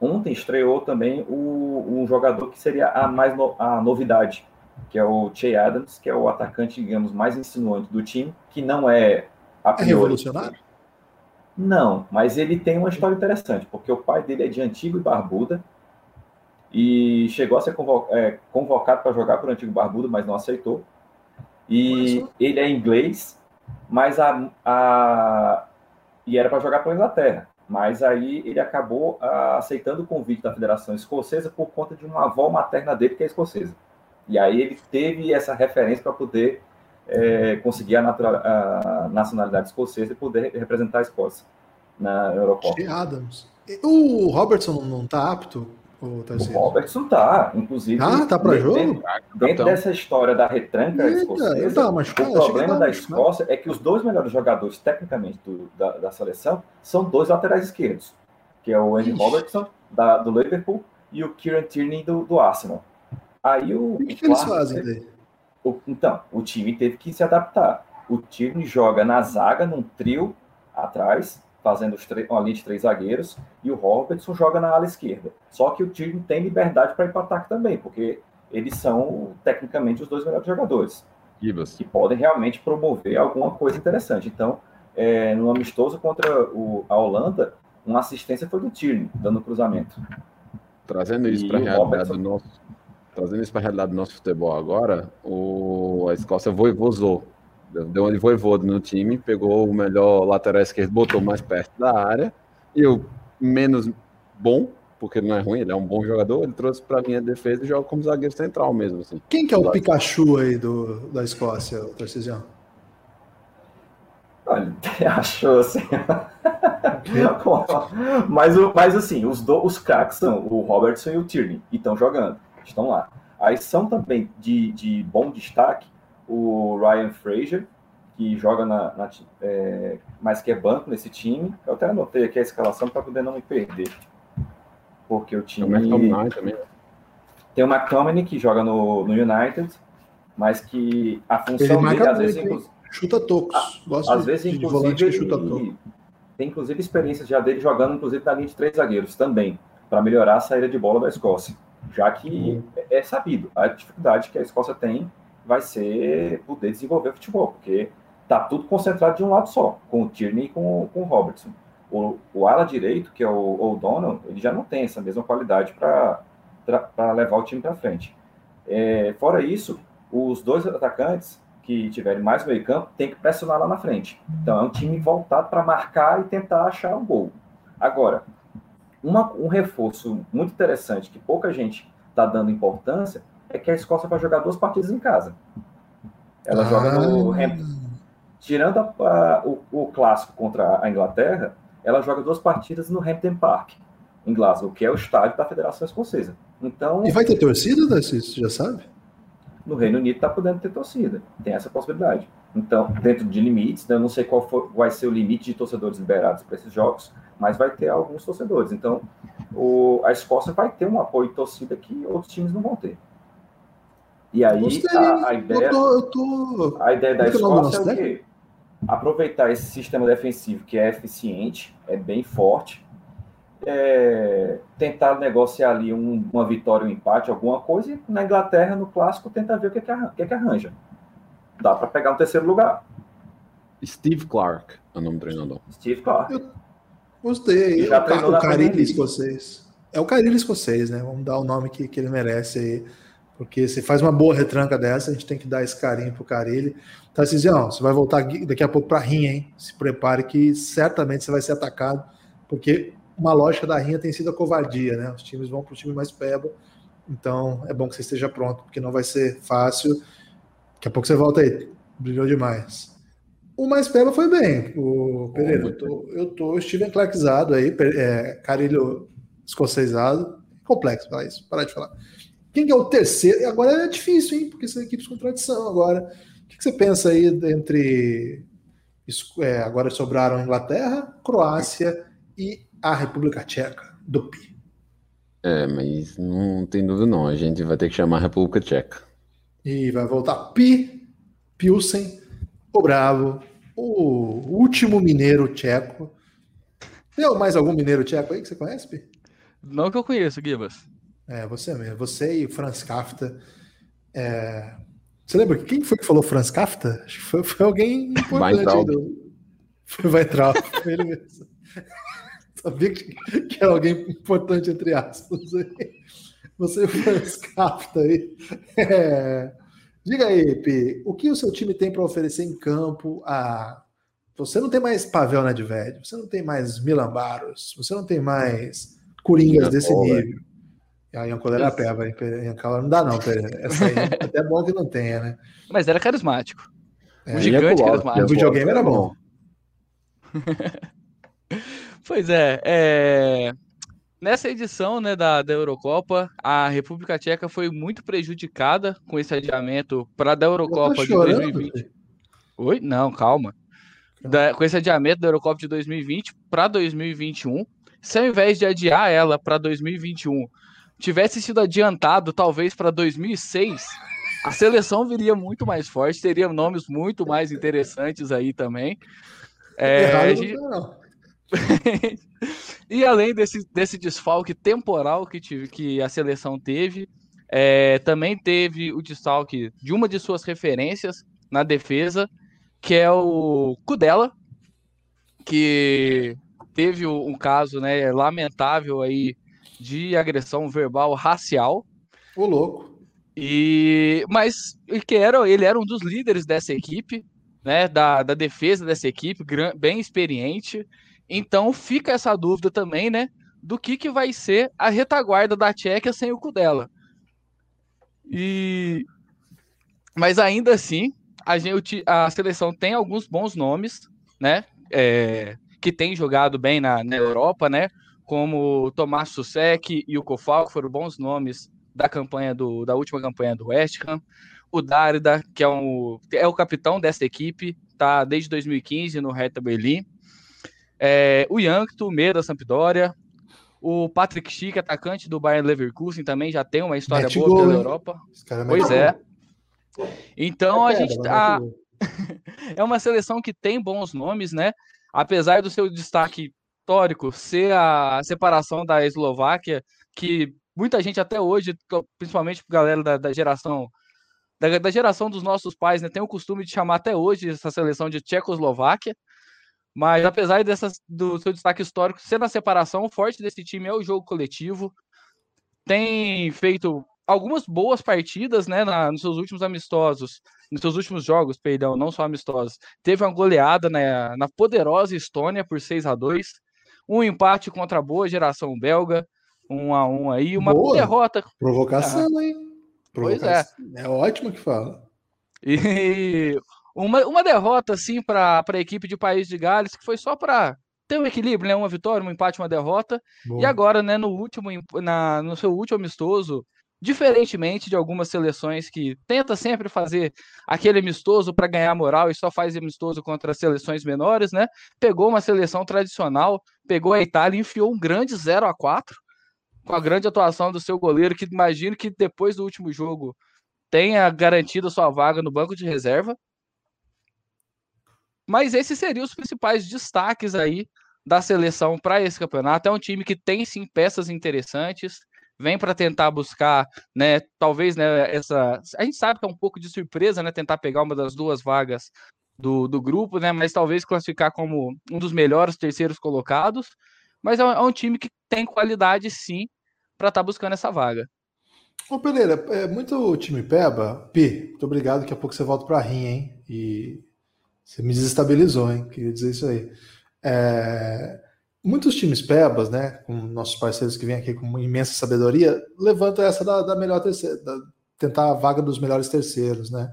ontem estreou também o, um jogador que seria a mais no, a novidade, que é o Che Adams, que é o atacante, digamos, mais insinuante do time, que não é a priori, é revolucionário? Não, mas ele tem uma história interessante, porque o pai dele é de Antigo e Barbuda e chegou a ser é, convocado para jogar por Antigo Barbuda, mas não aceitou. E ele é inglês, mas a, a e era para jogar pela Inglaterra. Mas aí ele acabou a, aceitando o convite da Federação Escocesa por conta de uma avó materna dele que é escocesa. E aí ele teve essa referência para poder é, conseguir a, natural, a, nacionalidade escocesa e poder representar a Escócia na Eurocopa. Adams. O Robertson não está apto? O, o Robertson tá, inclusive. Ah, tá para jogo? Dentro, dentro dessa história da retranca Eita, escocesa, tá, mas, cara, o problema da Escócia é que os dois melhores jogadores, tecnicamente, do, da, da, seleção são dois laterais esquerdos, que é o Andy Ixi. Robertson, da, do Liverpool, e o Kieran Tierney, do, do Arsenal. Aí o. O que, que eles fazem daí? Então, o time teve que se adaptar. O time joga na zaga, num trio atrás, fazendo uma linha de três zagueiros, e o Robertson joga na ala esquerda. Só que o time tem liberdade para ir para ataque também, porque eles são, tecnicamente, os dois melhores jogadores. Gibas. Que podem realmente promover alguma coisa interessante. Então, é, no amistoso contra o, a Holanda, uma assistência foi do Tierney, dando cruzamento. Trazendo isso para a realidade do nosso trazendo isso para a realidade do nosso futebol agora, o, a Escócia voivozou. Deu uma de voivodo no time, pegou o melhor lateral esquerdo, botou mais perto da área, e o menos bom, porque ele não é ruim, ele é um bom jogador, ele trouxe para a linha de defesa e joga como zagueiro central mesmo. Assim. Quem que é o Pikachu aí do, da Escócia, Tarcisião? Olha, achou assim. mas, mas assim, os, do, os craques são o Robertson e o Tierney, e estão jogando estão lá. Aí são também de, de bom destaque o Ryan Fraser, que joga na, na é, mas que é banco nesse time. Eu até anotei aqui a escalação para poder não me perder. Porque o time. Tem, também. tem o McTominay que joga no, no United, mas que a função dele às vezes. Inclusive, chuta tocos. Gosto às de, vezes, de inclusive, chuta tocos. Tem inclusive experiências já dele jogando, inclusive, na linha de três zagueiros também, para melhorar a saída de bola da Escócia já que uhum. é sabido a dificuldade que a Escócia tem vai ser poder desenvolver futebol, porque tá tudo concentrado de um lado só, com o Tierney e com, com o Robertson. O, o ala direito, que é o O'Donnell, ele já não tem essa mesma qualidade para levar o time para frente. É, fora isso, os dois atacantes que tiverem mais meio campo tem que pressionar lá na frente. Então é um time voltado para marcar e tentar achar um gol. Agora, uma, um reforço muito interessante que pouca gente está dando importância é que a Escócia vai jogar duas partidas em casa. Ela ah. joga no. Tirando a, a, o, o, clássico contra a Inglaterra, ela joga duas partidas no Hampden Park, em Glasgow, que é o estádio da Federação Escocesa. Então, e vai ter torcida, você já sabe? No Reino Unido está podendo ter torcida, tem essa possibilidade. Então, dentro de limites, né, eu não sei qual for, vai ser o limite de torcedores liberados para esses jogos, mas vai ter alguns torcedores. Então, o, a Escócia vai ter um apoio de torcida que outros times não vão ter. E aí, a, a, ideia, eu tô, eu tô... a ideia da Escócia é o quê? Aproveitar esse sistema defensivo que é eficiente, é bem forte, é, tentar negociar ali um, uma vitória, um empate, alguma coisa, e na Inglaterra, no clássico, tentar ver o que, é que, arranja, o que, é que arranja. Dá para pegar um terceiro lugar. Steve Clark é o nome do treinador. Steve Clark. Eu Gostei. Já o, o Carilho escocês. É o Carilho escocês, né? Vamos dar o nome que, que ele merece aí. Porque se faz uma boa retranca dessa, a gente tem que dar esse carinho pro Carilho. Então, assim, você vai voltar daqui a pouco para rinha, hein? Se prepare que certamente você vai ser atacado, porque uma lógica da rinha tem sido a covardia, né? Os times vão para o time mais peba. Então, é bom que você esteja pronto, porque não vai ser fácil. Daqui a pouco você volta aí. Brilhou demais. O mais peba foi bem, o Pereira. Oh, eu, tô, eu tô Steven Clarkizado aí, é, carilho escocesado. Complexo falar isso, parar de falar. Quem é o terceiro? Agora é difícil, hein? Porque são equipes com tradição agora. O que, que você pensa aí entre. É, agora sobraram Inglaterra, Croácia e a República Tcheca, do Pi. É, mas não tem dúvida não. A gente vai ter que chamar a República Tcheca. E vai voltar Pi, Pilsen, o Bravo, o último mineiro tcheco. Tem mais algum mineiro tcheco aí que você conhece, Pi? Não que eu conheço, Gibas. É, você mesmo. Você e Franz Kafta. É... Você lembra quem foi que falou Franz Kafta? Acho que foi, foi alguém importante. Do... Foi ele mesmo. Sabia que, que era alguém importante, entre aspas. Você e o Franz Kafta aí. É... Diga aí, Pi, o que o seu time tem para oferecer em campo? A... Você não tem mais Pavel Nedved, você não tem mais Milambaros, você não tem mais Coringas desse nível. A Yankala era peba, Yankala não dá não, essa aí, é até bom que não tenha, né? Mas era carismático. É, um gigante carismático. O videogame era bom. pois é, é, nessa edição né, da, da Eurocopa, a República Tcheca foi muito prejudicada com esse adiamento para da Eurocopa de 2020. Oi? Não, calma. Da, com esse adiamento da Eurocopa de 2020 para 2021, se ao invés de adiar ela para 2021 tivesse sido adiantado talvez para 2006, a seleção viria muito mais forte, teria nomes muito mais interessantes aí também. É, gente... e além desse, desse desfalque temporal que, tive, que a seleção teve, é, também teve o desfalque de uma de suas referências na defesa, que é o Kudela, que teve um caso né, lamentável aí de agressão verbal racial. O louco. E mas que era, ele era um dos líderes dessa equipe, né, da, da defesa dessa equipe, bem experiente. Então fica essa dúvida também, né, do que, que vai ser a retaguarda da Tchequia sem o Kudela. E mas ainda assim, a, gente, a seleção tem alguns bons nomes, né, é, que tem jogado bem na, na Europa, né, como Tomás Susek e o Kofal, que foram bons nomes da campanha do, da última campanha do West Ham. O Darida, que é, um, é o capitão dessa equipe, tá desde 2015 no Hertha Berlim. É, o Yankto, meio da Sampdoria. O Patrick Schick, atacante do Bayern Leverkusen, também já tem uma história mete boa gol, pela hein? Europa. Pois é. Então é a gente tá... é uma seleção que tem bons nomes, né? Apesar do seu destaque histórico ser a separação da Eslováquia, que muita gente até hoje, principalmente galera da, da geração da, da, geração dos nossos pais, né, tem o costume de chamar até hoje essa seleção de Tchecoslováquia. Mas apesar dessa, do seu destaque histórico ser na separação, o forte desse time é o jogo coletivo. Tem feito algumas boas partidas, né, na, nos seus últimos amistosos, nos seus últimos jogos, perdão, não só amistosos. Teve uma goleada na, na poderosa Estônia por 6 a 2 um empate contra a boa geração belga, um a um aí, uma boa. derrota. Provocação, ah. hein? Provocação. Pois é. É ótimo que fala. E uma, uma derrota, assim, para a equipe de País de Gales, que foi só para ter um equilíbrio, né? Uma vitória, um empate, uma derrota. Boa. E agora, né, no último, na, no seu último amistoso, Diferentemente de algumas seleções que tenta sempre fazer aquele amistoso para ganhar moral e só faz amistoso contra seleções menores, né? Pegou uma seleção tradicional, pegou a Itália e enfiou um grande 0 a 4 com a grande atuação do seu goleiro, que imagino que depois do último jogo tenha garantido sua vaga no banco de reserva. Mas esses seriam os principais destaques aí da seleção para esse campeonato. É um time que tem sim peças interessantes, vem para tentar buscar, né, talvez, né, essa, a gente sabe que é um pouco de surpresa, né, tentar pegar uma das duas vagas do, do grupo, né, mas talvez classificar como um dos melhores terceiros colocados, mas é um, é um time que tem qualidade sim para estar tá buscando essa vaga. Ô Pereira, é muito time peba. Pi, muito obrigado. Daqui a pouco você volta para rinha, hein? E você me desestabilizou, hein? Queria dizer isso aí. É muitos times pebas, né, com nossos parceiros que vêm aqui com imensa sabedoria, levantam essa da, da melhor terceira, da, tentar a vaga dos melhores terceiros, né?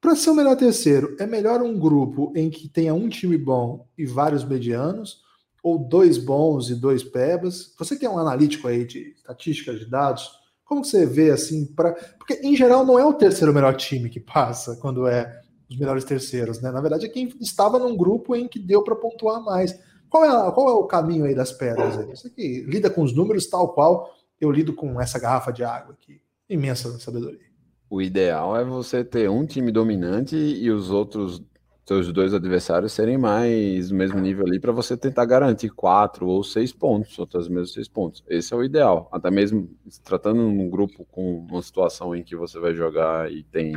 Para ser o melhor terceiro, é melhor um grupo em que tenha um time bom e vários medianos, ou dois bons e dois pebas? Você que é um analítico aí de estatísticas de dados, como você vê assim para, porque em geral não é o terceiro melhor time que passa quando é os melhores terceiros, né? Na verdade é quem estava num grupo em que deu para pontuar mais. Qual é, qual é o caminho aí das pedras? Aí? Lida com os números tal qual eu lido com essa garrafa de água aqui. Imensa sabedoria. O ideal é você ter um time dominante e os outros seus dois adversários serem mais no mesmo nível ali para você tentar garantir quatro ou seis pontos, outras mesmos seis pontos. Esse é o ideal. Até mesmo se tratando num grupo com uma situação em que você vai jogar e tem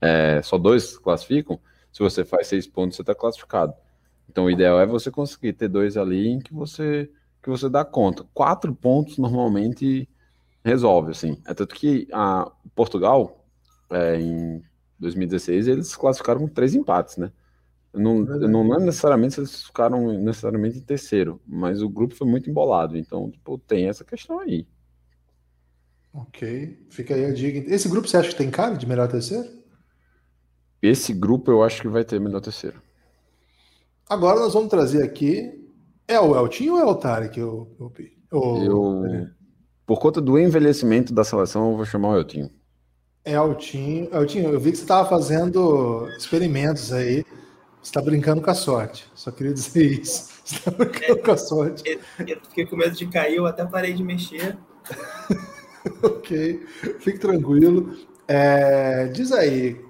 é, só dois classificam, se você faz seis pontos, você está classificado. Então o ideal é você conseguir ter dois ali em que você que você dá conta. Quatro pontos normalmente resolve, assim. É tanto que a Portugal, é, em 2016, eles classificaram com três empates, né? Não, não é necessariamente eles ficaram necessariamente em terceiro, mas o grupo foi muito embolado, então tipo, tem essa questão aí. Ok, fica aí a dica. Esse grupo você acha que tem cara de melhor terceiro? Esse grupo eu acho que vai ter melhor terceiro. Agora nós vamos trazer aqui. É o Eltinho ou é o Tarek? O, o, o... Eu, por conta do envelhecimento da seleção, eu vou chamar o Eltinho. É Eltinho. Eltinho, eu vi que você estava fazendo experimentos aí. Você está brincando com a sorte. Só queria dizer isso. Você está brincando é, com a sorte. Eu, eu, fiquei com medo de cair, eu até parei de mexer. ok, fique tranquilo. É, diz aí,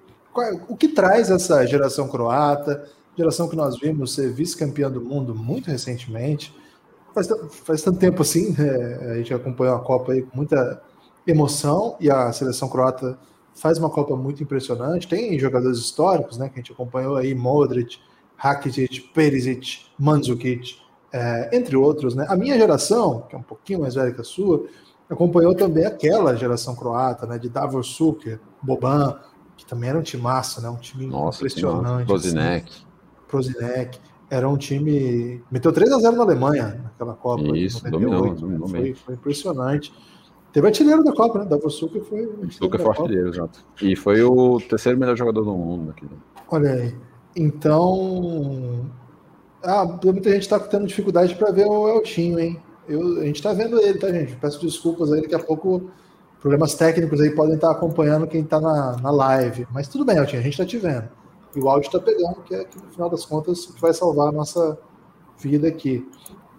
o que traz essa geração croata? Geração que nós vimos ser vice-campeã do mundo muito recentemente faz, faz tanto tempo assim, né? a gente acompanhou a Copa aí com muita emoção e a seleção croata faz uma Copa muito impressionante. Tem jogadores históricos, né, que a gente acompanhou aí, Modric, Rakitic, Perisic, Mandzukic, é, entre outros, né. A minha geração, que é um pouquinho mais velha que a sua, acompanhou também aquela geração croata, né, de Davor Suker, Boban, que também era um time massa, né, um time Nossa, impressionante. Prozinec. Assim, Prozinec era um time. Meteu 3 a 0 na Alemanha naquela Copa. Isso, 98, dominou, dominou foi, foi, impressionante. Teve artilheiro da Copa, né? Dava Suca foi. Suca foi artilheiro, exato. E foi o terceiro melhor jogador do mundo aqui. Olha aí. Então. Ah, muita gente está tendo dificuldade para ver o Eltinho, hein? Eu, a gente está vendo ele, tá, gente? Peço desculpas aí, daqui a pouco problemas técnicos aí podem estar tá acompanhando quem está na, na live. Mas tudo bem, Eltinho, a gente está te vendo. E o áudio está pegando, que é que no final das contas que vai salvar a nossa vida aqui.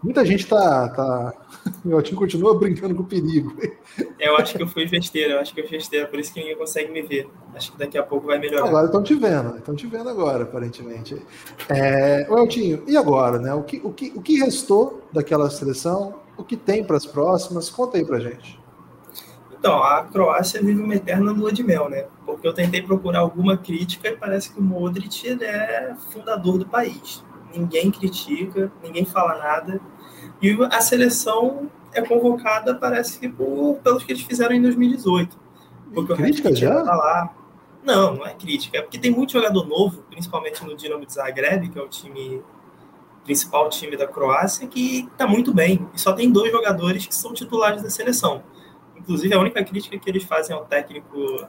Muita gente está. Tá... Meu time continua brincando com o perigo. Eu acho que eu fui besteira, eu acho que eu fui besteira, por isso que ninguém consegue me ver. Acho que daqui a pouco vai melhorar. Agora estão te vendo, estão te vendo agora, aparentemente. É, o Eltinho, e agora, né? O que, o, que, o que restou daquela seleção? O que tem para as próximas? Conta aí pra gente. Então, a Croácia vive uma eterna lua de mel, né? Porque eu tentei procurar alguma crítica e parece que o Modric é fundador do país. Ninguém critica, ninguém fala nada. E a seleção é convocada, parece que por, pelos que eles fizeram em 2018. Porque crítica já? Tá lá. Não, não é crítica. É porque tem muito jogador novo, principalmente no Dinamo de Zagreb, que é o time principal time da Croácia, que está muito bem. E só tem dois jogadores que são titulares da seleção Inclusive, a única crítica que eles fazem ao técnico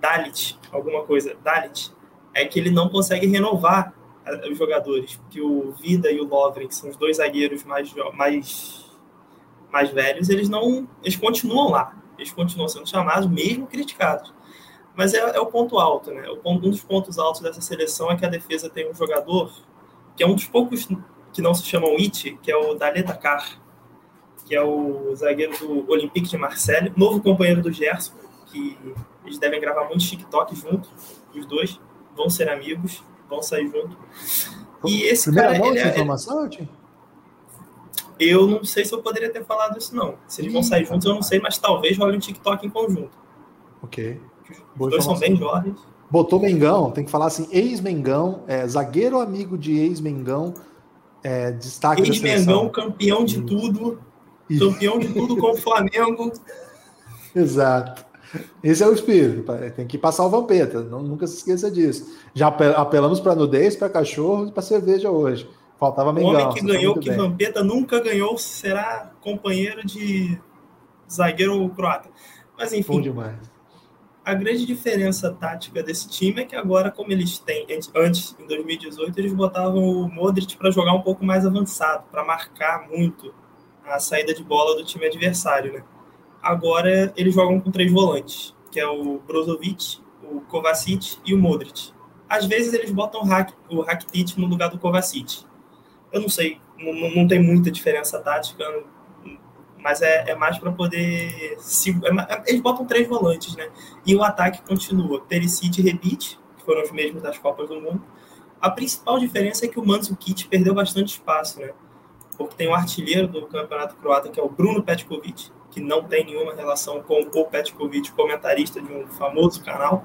Dalit, alguma coisa, Dalit, é que ele não consegue renovar os jogadores, porque o Vida e o Lovren, que são os dois zagueiros mais, mais, mais velhos, eles não, eles continuam lá, eles continuam sendo chamados, mesmo criticados. Mas é, é o ponto alto, né? O ponto, um dos pontos altos dessa seleção é que a defesa tem um jogador que é um dos poucos que não se chamam It, que é o Daleta Carr, que é o zagueiro do Olympique de Marseille, novo companheiro do Gerson, que eles devem gravar muito TikTok junto, os dois, vão ser amigos, vão sair junto. E esse Primeira cara. Mão ele, é- informação, ele... Eu não sei se eu poderia ter falado isso, não. Se eles vão sair juntos, eu não sei, mas talvez role um TikTok em conjunto. Ok. Os dois são bem jovens. Botou Mengão, tem que falar assim, ex-Mengão, é, zagueiro amigo de ex-Mengão, é, destaque Ex-Mengão, campeão de tudo, Campeão de tudo com o Flamengo. Exato. Esse é o espírito. Tem que passar o vampeta. Não, nunca se esqueça disso. Já apelamos para nudez, para cachorro e para cerveja hoje. Faltava Mengão. O homem que ganhou, que bem. Vampeta nunca ganhou, será companheiro de zagueiro croata. Mas enfim. Bom demais. A grande diferença tática desse time é que agora, como eles têm, antes, em 2018, eles botavam o Modric para jogar um pouco mais avançado, para marcar muito a saída de bola do time adversário, né? Agora eles jogam com três volantes, que é o Brozovic, o Kovacic e o Modric. Às vezes eles botam o Rakitic no lugar do Kovacic. Eu não sei, não, não tem muita diferença tática, mas é, é mais para poder. Se, é, eles botam três volantes, né? E o ataque continua. Perisic e Rebite, que foram os mesmos das Copas do Mundo. A principal diferença é que o Mandzukic perdeu bastante espaço, né? Porque tem um artilheiro do campeonato croata, que é o Bruno Petkovic, que não tem nenhuma relação com o Petkovic, comentarista de um famoso canal.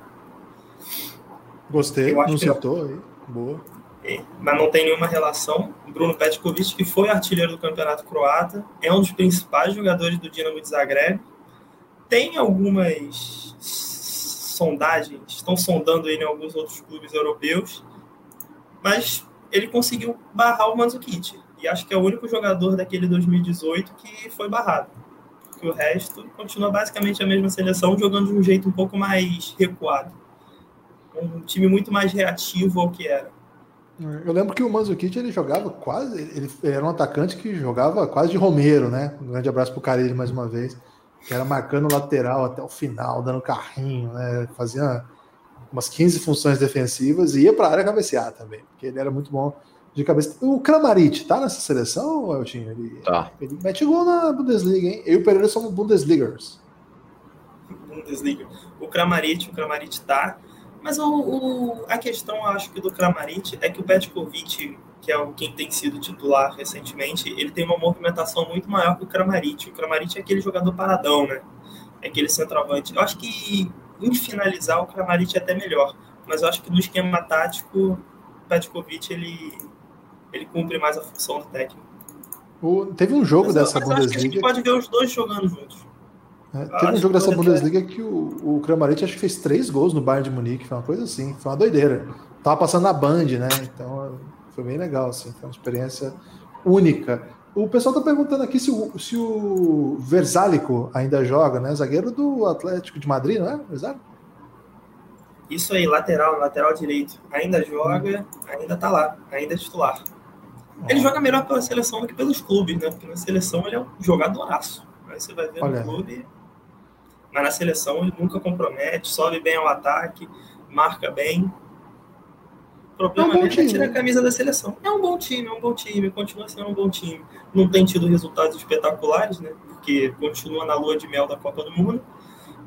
Gostei, não citou aí. Boa. É, mas não tem nenhuma relação. Bruno Petkovic, que foi artilheiro do campeonato croata, é um dos principais jogadores do Dinamo de Zagreb. Tem algumas sondagens, estão sondando ele em alguns outros clubes europeus, mas ele conseguiu barrar o Mandzukic. E acho que é o único jogador daquele 2018 que foi barrado. Porque o resto continua basicamente a mesma seleção, jogando de um jeito um pouco mais recuado. Um time muito mais reativo ao que era. Eu lembro que o Manzukic ele jogava quase, ele era um atacante que jogava quase de Romero, né? Um grande abraço pro Carilho mais uma vez, que era marcando o lateral até o final, dando carrinho, né? Fazia umas 15 funções defensivas e ia para a área cabecear também, porque ele era muito bom de cabeça. O Kramaric tá nessa seleção, Eltinho? Ele, tá. ele mete gol na Bundesliga, hein? Eu e o Pereira somos Bundesligers. Bundesliga. O Kramaric, o Kramaric tá. Mas o, o, a questão, eu acho que do Kramaric é que o Petkovic, que é o, quem tem sido titular recentemente, ele tem uma movimentação muito maior que o Kramaric. O Kramaric é aquele jogador paradão, né? É aquele centroavante. Eu acho que em finalizar o Kramaric é até melhor, mas eu acho que no esquema tático o Petkovic ele, ele cumpre mais a função do técnico. O, teve um jogo mas, dessa mas Bundesliga. a gente pode ver os dois jogando juntos. É, teve um jogo dessa Bundesliga que o, o Kramaric acho que fez três gols no Bayern de Munique, foi uma coisa assim, foi uma doideira. Tava passando na Band, né? Então foi bem legal, assim, foi uma experiência única. O pessoal tá perguntando aqui se o, se o Versálico ainda joga, né? Zagueiro do Atlético de Madrid, não é? Versálico? Isso aí, lateral, lateral direito. Ainda joga, ainda tá lá, ainda é titular. Ele joga melhor pela seleção do que pelos clubes, né? Porque na seleção ele é um jogadoraço. Aí você vai ver Olha. no clube mas na seleção ele nunca compromete, sobe bem ao ataque, marca bem. O problema é, um é tirar a camisa da seleção. É um bom time, é um bom time, continua sendo um bom time. Não tem tido resultados espetaculares, né? Porque continua na lua de mel da Copa do Mundo,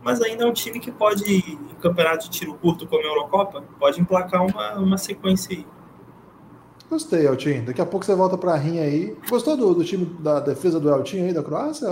mas ainda é um time que pode, em campeonato de tiro curto como a Eurocopa, pode emplacar uma, uma sequência aí. Gostei, Eltinho. Daqui a pouco você volta para a rinha aí. Gostou do, do, time da defesa do Eltinho aí da Croácia?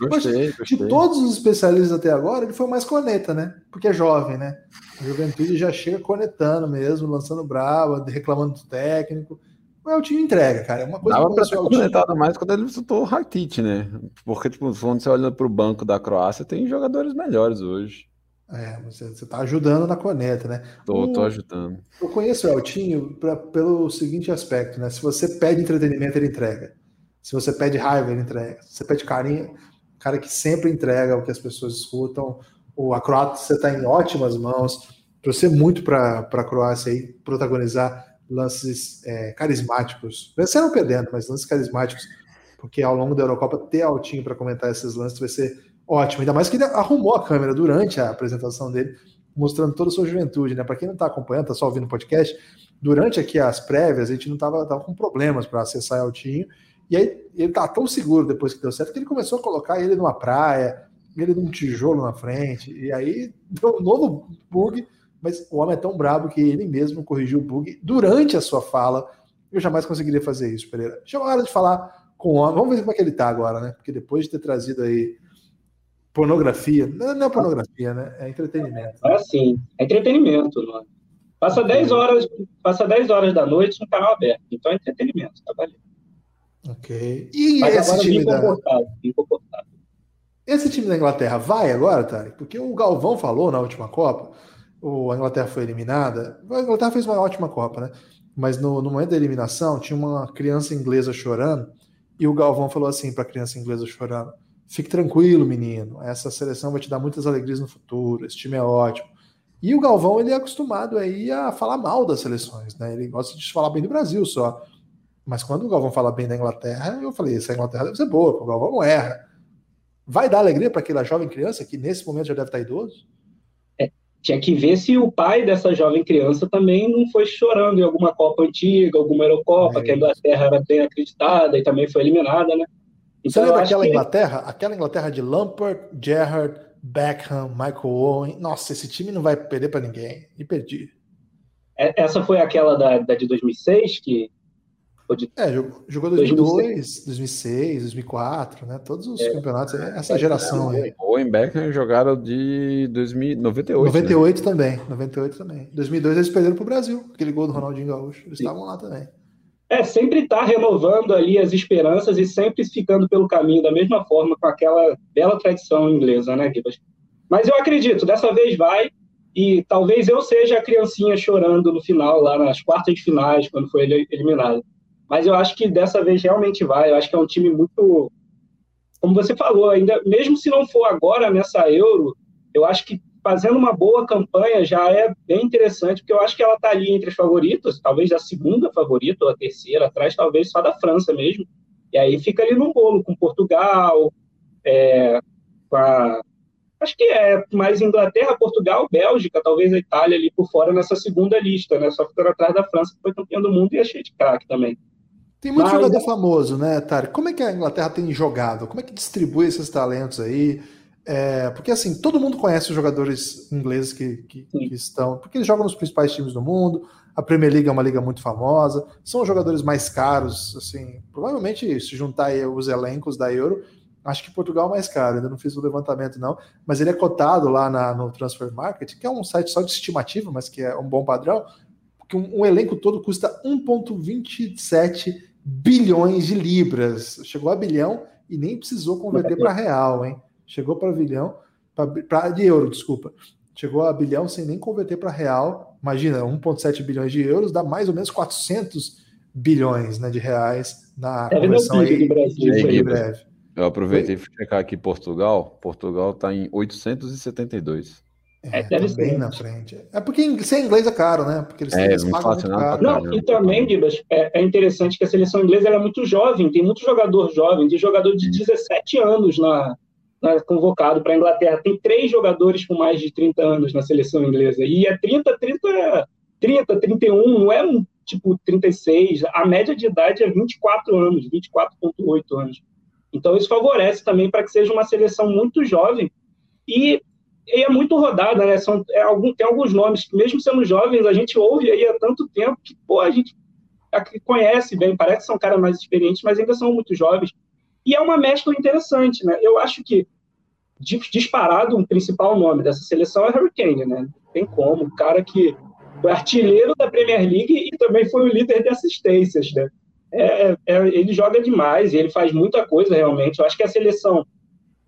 Gostei, gostei. De todos os especialistas até agora, ele foi mais coneta, né? Porque é jovem, né? A juventude já chega conetando mesmo, lançando brava, reclamando do técnico. O Eltinho entrega, cara. É uma coisa Dava para ter conectado mais quando ele visitou o Rakitic, né? Porque, tipo, quando você olha para o banco da Croácia, tem jogadores melhores hoje. É, você está ajudando na coneta, né? Tô, tô ajudando. Eu conheço o Eltinho pra, pelo seguinte aspecto, né? Se você pede entretenimento, ele entrega. Se você pede raiva, ele entrega. Se você pede carinho, cara que sempre entrega o que as pessoas escutam. O a Croácia está em ótimas mãos. Torcer muito para a Croácia aí protagonizar lances é, carismáticos. Venceram perdendo, mas lances carismáticos, porque ao longo da Eurocopa ter Altinho para comentar esses lances vai ser ótimo. Ainda mais que ele arrumou a câmera durante a apresentação dele, mostrando toda a sua juventude, né? Para quem não está acompanhando, está só ouvindo o podcast, durante aqui as prévias, a gente não estava tava com problemas para acessar Altinho. E aí ele tá tão seguro depois que deu certo que ele começou a colocar ele numa praia, ele num tijolo na frente, e aí deu um novo bug, mas o homem é tão brabo que ele mesmo corrigiu o bug durante a sua fala. Eu jamais conseguiria fazer isso, Pereira. Chegou a hora de falar com o homem. Vamos ver como é que ele tá agora, né? Porque depois de ter trazido aí pornografia. Não, não é pornografia, né? É entretenimento. Ah, sim. É entretenimento, mano. Passa 10 horas, passa 10 horas da noite no canal aberto. Então é entretenimento, tá valendo. Ok. E Mas esse time da... Esse time da Inglaterra vai agora, Tarek? Porque o Galvão falou na última Copa, o, a Inglaterra foi eliminada. A Inglaterra fez uma ótima Copa, né? Mas no, no momento da eliminação, tinha uma criança inglesa chorando, e o Galvão falou assim para a criança inglesa chorando: Fique tranquilo, menino. Essa seleção vai te dar muitas alegrias no futuro. Esse time é ótimo. E o Galvão ele é acostumado aí a falar mal das seleções, né? Ele gosta de falar bem do Brasil só. Mas quando o Galvão fala bem da Inglaterra, eu falei, essa Inglaterra deve ser boa, o Galvão não erra. Vai dar alegria para aquela jovem criança que nesse momento já deve estar idoso? É, tinha que ver se o pai dessa jovem criança também não foi chorando em alguma Copa antiga, alguma Eurocopa, é que a Inglaterra era bem acreditada e também foi eliminada, né? Então, Você lembra aquela que... Inglaterra? Aquela Inglaterra de Lampard, Gerrard, Beckham, Michael Owen. Nossa, esse time não vai perder para ninguém. E perdi. É, essa foi aquela da, da de 2006 que de... É, jogou, jogou 2002, 2006, 2004, né? Todos os é, campeonatos, é essa geração aí. O Beckham jogaram de 2098. 98 né? também, 98 também. 2002 eles perderam para o Brasil, aquele gol do Ronaldinho Gaúcho. Eles estavam lá também. É, sempre está renovando ali as esperanças e sempre ficando pelo caminho da mesma forma com aquela bela tradição inglesa, né, Gibas? Mas eu acredito, dessa vez vai, e talvez eu seja a criancinha chorando no final, lá nas quartas de finais, quando foi eliminado. Mas eu acho que dessa vez realmente vai. Eu acho que é um time muito. Como você falou, ainda mesmo se não for agora nessa Euro, eu acho que fazendo uma boa campanha já é bem interessante, porque eu acho que ela está ali entre as favoritas, talvez a segunda favorita ou a terceira, atrás talvez só da França mesmo. E aí fica ali no bolo com Portugal, é, com a, acho que é mais Inglaterra, Portugal, Bélgica, talvez a Itália ali por fora nessa segunda lista, né? Só ficando atrás da França, que foi campeã do mundo e é cheio de craque também. Tem muito Mas... jogador famoso, né, Tarek? Como é que a Inglaterra tem jogado? Como é que distribui esses talentos aí? É, porque assim, todo mundo conhece os jogadores ingleses que, que, que, estão, porque eles jogam nos principais times do mundo. A Premier League é uma liga muito famosa, são os jogadores mais caros, assim, provavelmente se juntar os elencos da Euro, acho que Portugal é mais caro, ainda não fiz o levantamento não, mas ele é cotado lá na, no Transfer Market, que é um site só de estimativa, mas que é um bom padrão, porque um, um elenco todo custa 1,27 bilhões de libras. Chegou a bilhão e nem precisou converter para real, hein? Chegou para bilhão, para de euro, desculpa. Chegou a bilhão sem nem converter para real. Imagina, 1,7 bilhões de euros dá mais ou menos 400 bilhões né, de reais na é conversão aí, Brasil, breve. Eu aproveitei para checar aqui Portugal. Portugal está em 872. É, deve bem ser. na frente. É porque ser inglês é caro, né? Porque eles, é, eles pagam muito caro. Não, e também, Gibas, é, é, interessante que a seleção inglesa é muito jovem, tem muito jogador jovem, tem jogador de 17 anos na, na convocado para a Inglaterra. Tem três jogadores com mais de 30 anos na seleção inglesa. E é 30, 30, 30, 31, não é tipo 36. A média de idade é 24 anos, 24,8 anos. Então isso favorece também para que seja uma seleção muito jovem. E e é muito rodada, né? São, é, algum, tem alguns nomes que, mesmo sendo jovens, a gente ouve aí há tanto tempo que, pô, a gente conhece bem, parece que são caras mais experientes, mas ainda são muito jovens. E é uma mescla interessante, né? Eu acho que, disparado, um principal nome dessa seleção é Harry Kane, né? Tem como, o cara que foi artilheiro da Premier League e também foi o líder de assistências, né? É, é, ele joga demais ele faz muita coisa realmente. Eu acho que a seleção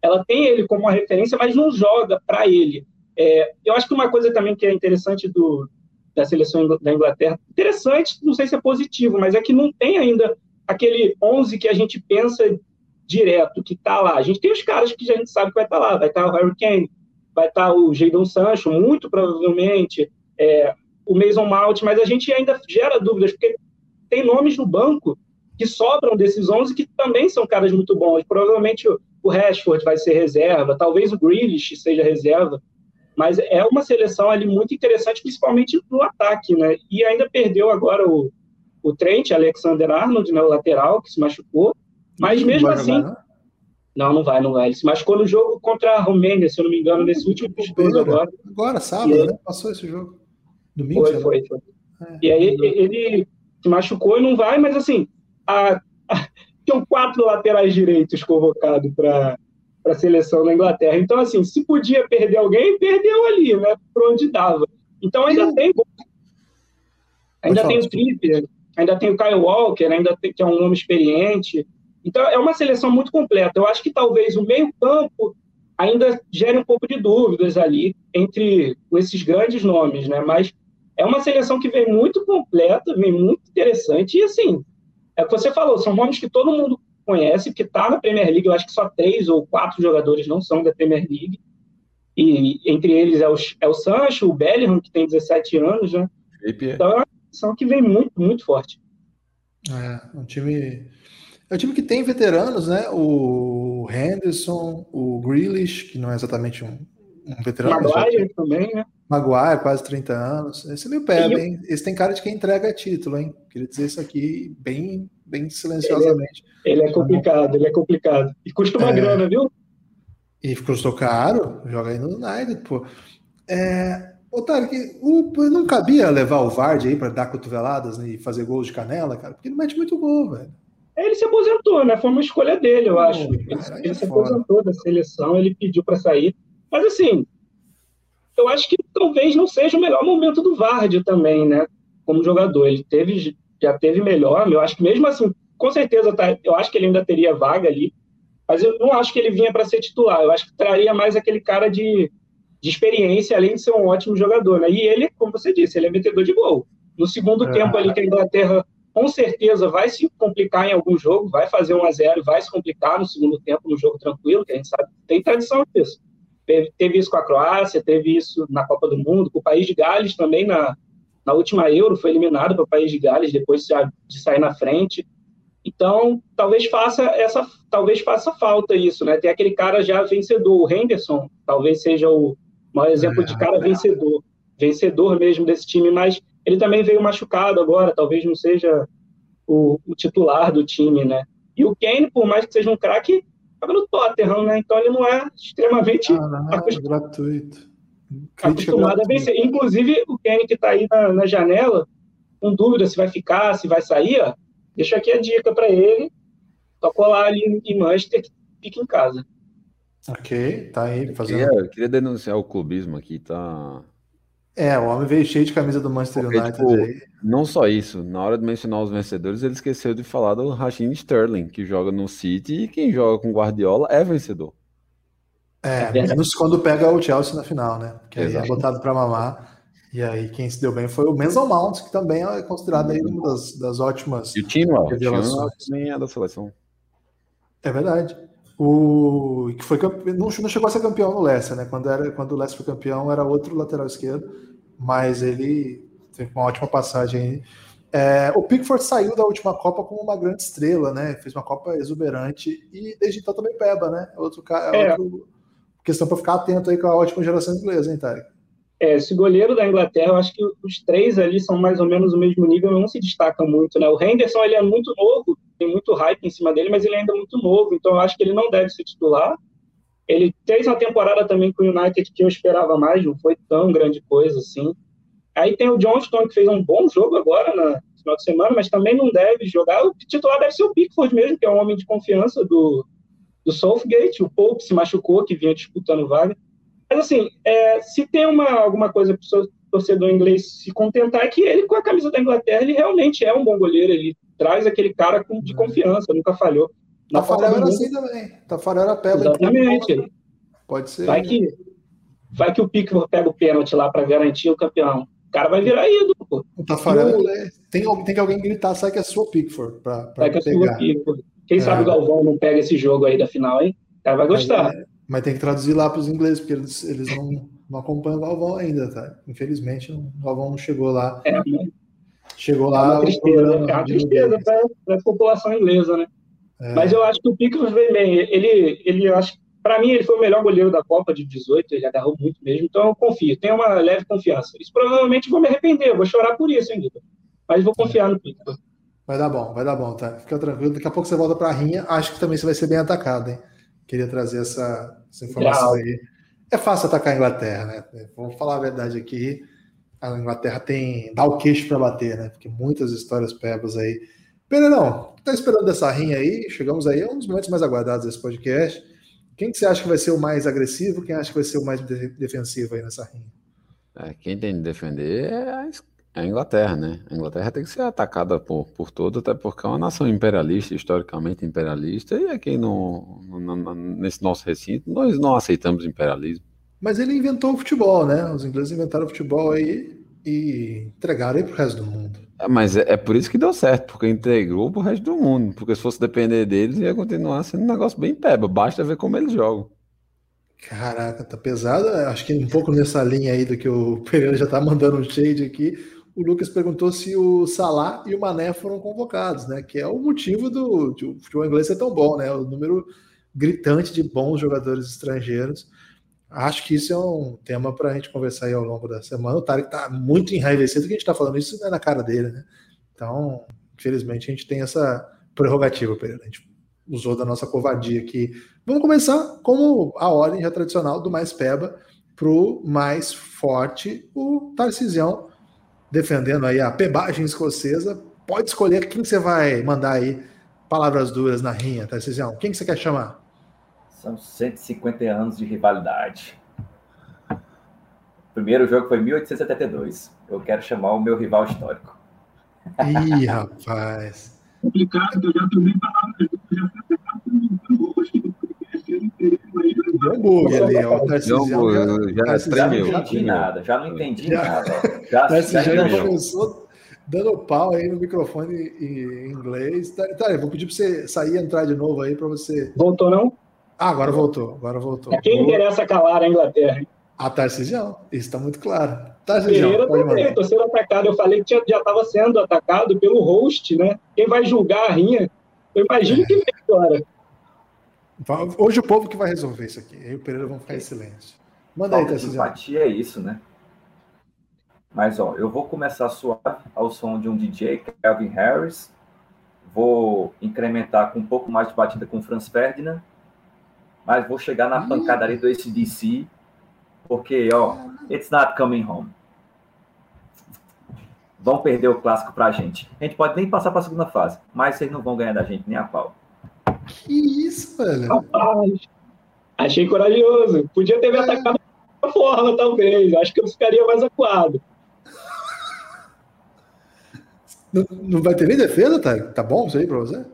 ela tem ele como uma referência, mas não joga para ele. É, eu acho que uma coisa também que é interessante do, da seleção da Inglaterra, interessante, não sei se é positivo, mas é que não tem ainda aquele 11 que a gente pensa direto, que está lá. A gente tem os caras que a gente sabe que vai estar tá lá, vai estar tá o Harry Kane, vai estar tá o Jadon Sancho, muito provavelmente, é, o Mason Mount, mas a gente ainda gera dúvidas, porque tem nomes no banco que sobram desses 11 que também são caras muito bons. Provavelmente o Rashford vai ser reserva, talvez o Grealish seja reserva, mas é uma seleção ali muito interessante, principalmente no ataque, né? E ainda perdeu agora o, o Trent, Alexander Arnold, né, o lateral, que se machucou, mas não mesmo assim... Jogar, não, não vai, não vai. Ele se machucou no jogo contra a Romênia, se eu não me engano, nesse último episódio agora. Agora, sábado, e né? Passou esse jogo. Domingo, foi, foi, foi. É, e aí ele, ele se machucou e não vai, mas assim, a, a tinham quatro laterais direitos convocados para a seleção da Inglaterra. Então, assim, se podia perder alguém, perdeu ali, né? Por onde dava. Então, ainda tem. Ainda tem o Trippier, ainda tem o Kyle Walker, ainda tem, que é um nome experiente. Então, é uma seleção muito completa. Eu acho que talvez o meio-campo ainda gere um pouco de dúvidas ali entre esses grandes nomes, né? Mas é uma seleção que vem muito completa, vem muito interessante. E, assim, é o que você falou, são nomes que todo mundo conhece, que está na Premier League. Eu acho que só três ou quatro jogadores não são da Premier League. E entre eles é o, é o Sancho, o Bellingham, que tem 17 anos, né? Então é uma seleção que vem muito, muito forte. É, um time. É um time que tem veteranos, né? O Henderson, o Grealish, que não é exatamente um, um veterano. Maguire também, né? Maguire, quase 30 anos. Esse é meio pé, hein? Esse tem cara de quem entrega título, hein? Queria dizer isso aqui bem, bem silenciosamente. Ele é, ele é complicado, ele é complicado. E custa uma é, grana, viu? E custou caro, joga aí no United, pô. É, Otário, que o, não cabia levar o Vard aí para dar cotoveladas né, e fazer gols de canela, cara, porque ele mete muito gol, velho. Ele se aposentou, né? Foi uma escolha dele, eu acho. Ele, ele é se aposentou da seleção, ele pediu para sair. Mas assim, eu acho que talvez não seja o melhor momento do Vardy também, né? Como jogador. Ele teve, já teve melhor, eu acho que mesmo assim, com certeza, tá, eu acho que ele ainda teria vaga ali, mas eu não acho que ele vinha para ser titular. Eu acho que traria mais aquele cara de, de experiência, além de ser um ótimo jogador, né? E ele, como você disse, ele é metedor de gol. No segundo é. tempo ali que a Inglaterra com certeza vai se complicar em algum jogo, vai fazer 1 a 0 vai se complicar no segundo tempo, no jogo tranquilo, que a gente sabe, tem tradição disso. Teve, teve isso com a Croácia, teve isso na Copa do Mundo, com o País de Gales também, na, na última Euro, foi eliminado para o País de Gales depois de sair na frente. Então, talvez faça essa, talvez faça falta isso, né? Tem aquele cara já vencedor, o Henderson, talvez seja o maior exemplo de cara vencedor, vencedor mesmo desse time, mas ele também veio machucado agora, talvez não seja o, o titular do time, né? E o Kane, por mais que seja um craque, estava no Tottenham, né? Então ele não é extremamente ah, não, acostum... gratuito. acostumado a vencer. Inclusive, o Kane que está aí na, na, janela, com dúvida se vai ficar, se vai sair, ó, deixa aqui a dica para ele. Tocou lá ali em Manchester, que fica em casa. Ok, tá aí. Fazendo... Eu queria, queria denunciar o clubismo aqui, tá? É, o homem veio cheio de camisa do Manchester Porque, United tipo, aí. Não só isso, na hora de mencionar os vencedores, ele esqueceu de falar do Raheem Sterling, que joga no City e quem joga com Guardiola é vencedor. É, menos quando pega o Chelsea na final, né? Que aí é botado para mamar. E aí quem se deu bem foi o Mason Mount, que também é considerado aí uma das, das ótimas e o Tino. O também é da seleção. É verdade. O que foi não, não chegou a ser campeão no Leicester, né? Quando era quando o Leicester foi campeão era outro lateral esquerdo mas ele teve uma ótima passagem. É, o Pickford saiu da última Copa como uma grande estrela, né? Fez uma Copa exuberante e desde então também peba, né? É outro, é, é. outro questão para ficar atento aí com a ótima geração inglesa, hein, Tarek? É, esse goleiro da Inglaterra, eu acho que os três ali são mais ou menos o mesmo nível, não se destaca muito, né? O Henderson, ele é muito novo, tem muito hype em cima dele, mas ele é ainda muito novo, então eu acho que ele não deve ser titular. Ele fez uma temporada também com o United que eu esperava mais, não foi tão grande coisa assim. Aí tem o Johnston, que fez um bom jogo agora na final de semana, mas também não deve jogar. O titular deve ser o Pickford mesmo, que é um homem de confiança do, do Southgate. O Pope se machucou, que vinha disputando vaga. Mas assim, é, se tem uma, alguma coisa para o torcedor inglês se contentar, é que ele, com a camisa da Inglaterra, ele realmente é um bom goleiro. Ele traz aquele cara com, de uhum. confiança, nunca falhou. Tafarel era assim também. Tafarel era peba. Exatamente. Pode ser. Vai que, vai que o Pickford pega o pênalti lá para garantir o campeão. O cara vai virar ídolo, pô. O Tafarel é, tem, tem que alguém gritar, sai que é sua Pickford. Pra, pra sai que é sua Pickford. Quem é. sabe o Galvão não pega esse jogo aí da final, hein? O cara vai gostar. Mas, é, mas tem que traduzir lá para os ingleses, porque eles, eles não, não acompanham o Galvão ainda, tá? Infelizmente, o Galvão não chegou lá. É, chegou lá. É uma tristeza, é uma tristeza para a população inglesa, né? É. Mas eu acho que o Pickford vem bem. Ele, ele acho, para mim, ele foi o melhor goleiro da Copa de 18. Ele agarrou muito mesmo. Então eu confio. Tenho uma leve confiança. Isso provavelmente vou me arrepender. Vou chorar por isso, hein, Guido? Mas vou confiar no Pickford. Vai dar bom, vai dar bom, tá? Fica tranquilo. Daqui a pouco você volta para a rinha. Acho que também você vai ser bem atacado, hein? Queria trazer essa, essa informação aí. É fácil atacar a Inglaterra, né? Vamos falar a verdade aqui. A Inglaterra tem dá o queixo para bater, né? Porque muitas histórias pebas aí Pereirão, tá esperando dessa rinha aí? Chegamos aí a um dos momentos mais aguardados desse podcast. Quem que você acha que vai ser o mais agressivo? Quem acha que vai ser o mais defensivo aí nessa rinha? É, quem tem de defender é a Inglaterra, né? A Inglaterra tem que ser atacada por, por todo, até porque é uma nação imperialista, historicamente imperialista, e aqui no, no, no, nesse nosso recinto nós não aceitamos imperialismo. Mas ele inventou o futebol, né? Os ingleses inventaram o futebol aí e entregaram aí pro resto do mundo. É, mas é, é, por isso que deu certo, porque integrou pro resto do mundo. Porque se fosse depender deles, ia continuar sendo um negócio bem peba. Basta ver como eles jogam. Caraca, tá pesado. Acho que um pouco nessa linha aí do que o Pereira já tá mandando um shade aqui. O Lucas perguntou se o Salah e o Mané foram convocados, né? Que é o motivo do o futebol inglês ser tão bom, né? O número gritante de bons jogadores estrangeiros. Acho que isso é um tema para a gente conversar aí ao longo da semana. O Tarek está muito enraivecido que a gente está falando isso é na cara dele, né? Então, infelizmente, a gente tem essa prerrogativa, Pereira. A gente usou da nossa covardia aqui. Vamos começar como a ordem já tradicional do mais peba para o mais forte, o Tarcisião, defendendo aí a pebagem escocesa. Pode escolher quem você vai mandar aí palavras duras na rinha, Tarcisião. Quem que você quer chamar? São 150 anos de rivalidade. O primeiro jogo foi 1872. Eu quero chamar o meu rival histórico. Ih, rapaz. Complicado, eu já tomei palavras, já Deu um bug ali, ó. Deu bug, já, já não entendi nada, já não entendi já, nada. Já, já, já começou dando pau aí no microfone em inglês. Tá, tá vou pedir para você sair e entrar de novo aí para você. Voltou, não? Ah, agora voltou, agora voltou. A quem interessa calar a Inglaterra? A Tarcisião, isso está muito claro. Tarcisião, Pereira também, estou sendo atacado. Eu falei que já estava sendo atacado pelo host, né? Quem vai julgar a rinha? Eu imagino é. que vem agora. Hoje o povo que vai resolver isso aqui. Eu e o Pereira vão ficar em silêncio. Manda aí, Tarcisião. Empatia é isso, né? Mas, ó, eu vou começar suave ao som de um DJ, Calvin Harris. Vou incrementar com um pouco mais de batida com Franz Ferdinand mas vou chegar na pancadaria do ACDC, porque, ó, it's not coming home. Vão perder o clássico pra gente. A gente pode nem passar pra segunda fase, mas vocês não vão ganhar da gente nem a pau. Que isso, velho? Rapaz, achei corajoso. Podia ter me é. atacado de outra forma, talvez. Acho que eu ficaria mais acuado. Não, não vai ter nem defesa, tá? Tá bom isso aí pra você?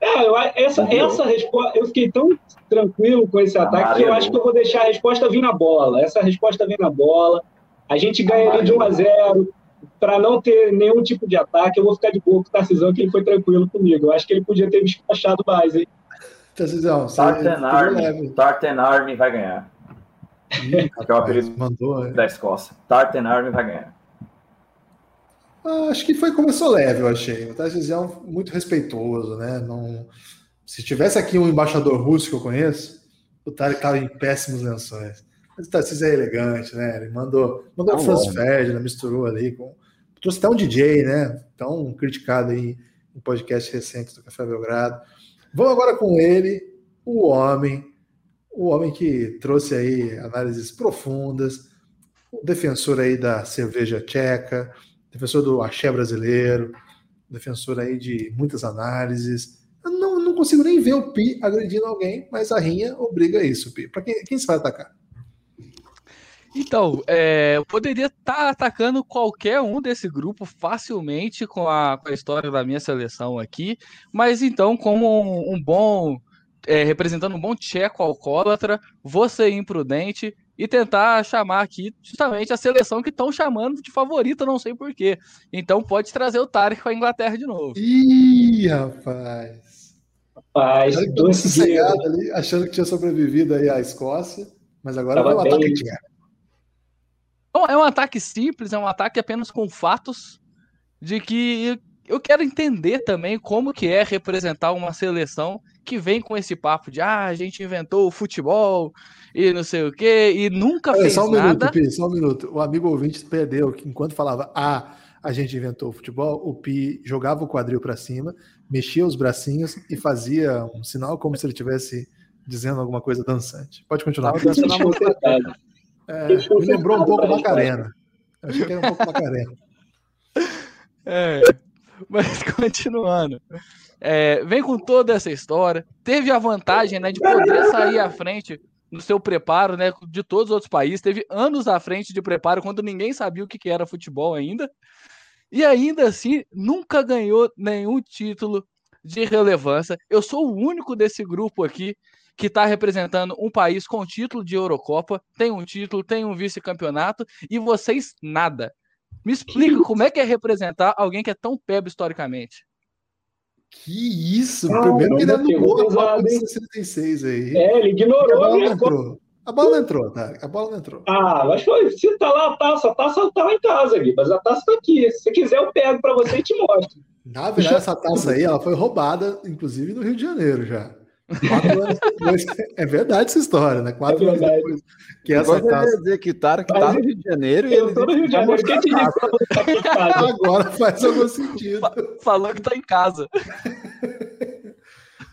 É, eu, essa, essa resposta, eu fiquei tão tranquilo com esse ataque que eu acho que eu vou deixar a resposta vir na bola. Essa resposta vem na bola. A gente ganha ali de 1 a 0 para não ter nenhum tipo de ataque. Eu vou ficar de boa com o Tarcisão, que ele foi tranquilo comigo. Eu acho que ele podia ter me escrachado mais, hein? Tarcisão, Tartan Army, Tartan Army vai ganhar. Ih, que é o apelido mandou, é. da Escócia. Tartan Army vai ganhar. Ah, acho que foi começou leve, eu achei. O Tarcísio é muito respeitoso, né? Não... Se tivesse aqui um embaixador russo que eu conheço, o Tarek estava em péssimos lençóis. Mas o Tarcísio é elegante, né? Ele mandou, mandou o Franz Ferdinand, misturou ali com. Trouxe até um DJ, né? Tão criticado aí em podcast recente do Café Belgrado. Vamos agora com ele, o homem, o homem que trouxe aí análises profundas, o defensor aí da cerveja tcheca, defensor do axé brasileiro, defensor aí de muitas análises. Eu não, não consigo nem ver o Pi agredindo alguém, mas a rinha obriga isso, Pi. Para quem, quem vai atacar? Então, é, eu poderia estar tá atacando qualquer um desse grupo facilmente com a, com a história da minha seleção aqui, mas então, como um, um bom. É, representando um bom tcheco alcoólatra, vou ser imprudente e tentar chamar aqui justamente a seleção que estão chamando de favorita, não sei porquê. Então pode trazer o Tarek para a Inglaterra de novo. Ih, rapaz. Rapaz, sossegado ali, achando que tinha sobrevivido aí à Escócia, mas agora vai o ataque tinha. É um ataque simples, é um ataque apenas com fatos de que eu quero entender também como que é representar uma seleção que vem com esse papo de ah, a gente inventou o futebol, e não sei o quê, e nunca Olha, fez só um nada. Minuto, Pi, só um minuto. O amigo ouvinte perdeu que enquanto falava ah, a gente inventou o futebol, o Pi jogava o quadril para cima, mexia os bracinhos e fazia um sinal como se ele estivesse dizendo alguma coisa dançante. Pode continuar. É, me lembrou um pouco Macarena. Achei que era um pouco Macarena. É, mas continuando. É, vem com toda essa história. Teve a vantagem né, de poder sair à frente no seu preparo, né, de todos os outros países, teve anos à frente de preparo quando ninguém sabia o que era futebol ainda. E ainda assim, nunca ganhou nenhum título de relevância. Eu sou o único desse grupo aqui que está representando um país com título de Eurocopa, tem um título, tem um vice-campeonato, e vocês nada. Me explica como é que é representar alguém que é tão peba historicamente. Que isso! Ah, Primeiro que ele anulou a Copa de 66 aí. É, ele ignorou. A bola não entrou. A bola não entrou, tá? A bola não entrou. Ah, mas foi. Se tá lá a taça, a taça tá lá em casa, Gui, mas a taça tá aqui. Se quiser, eu pego para você e te mostro. Na verdade, essa taça aí, ela foi roubada, inclusive no Rio de Janeiro já. Quatro anos depois. É verdade essa história, né? Quatro é anos depois. Que essa taça... dizer que Tara que tá no Rio de Janeiro e ele. Tô no Rio de Janeiro, quem te disse? Agora faz algum sentido. Falou que tá em casa.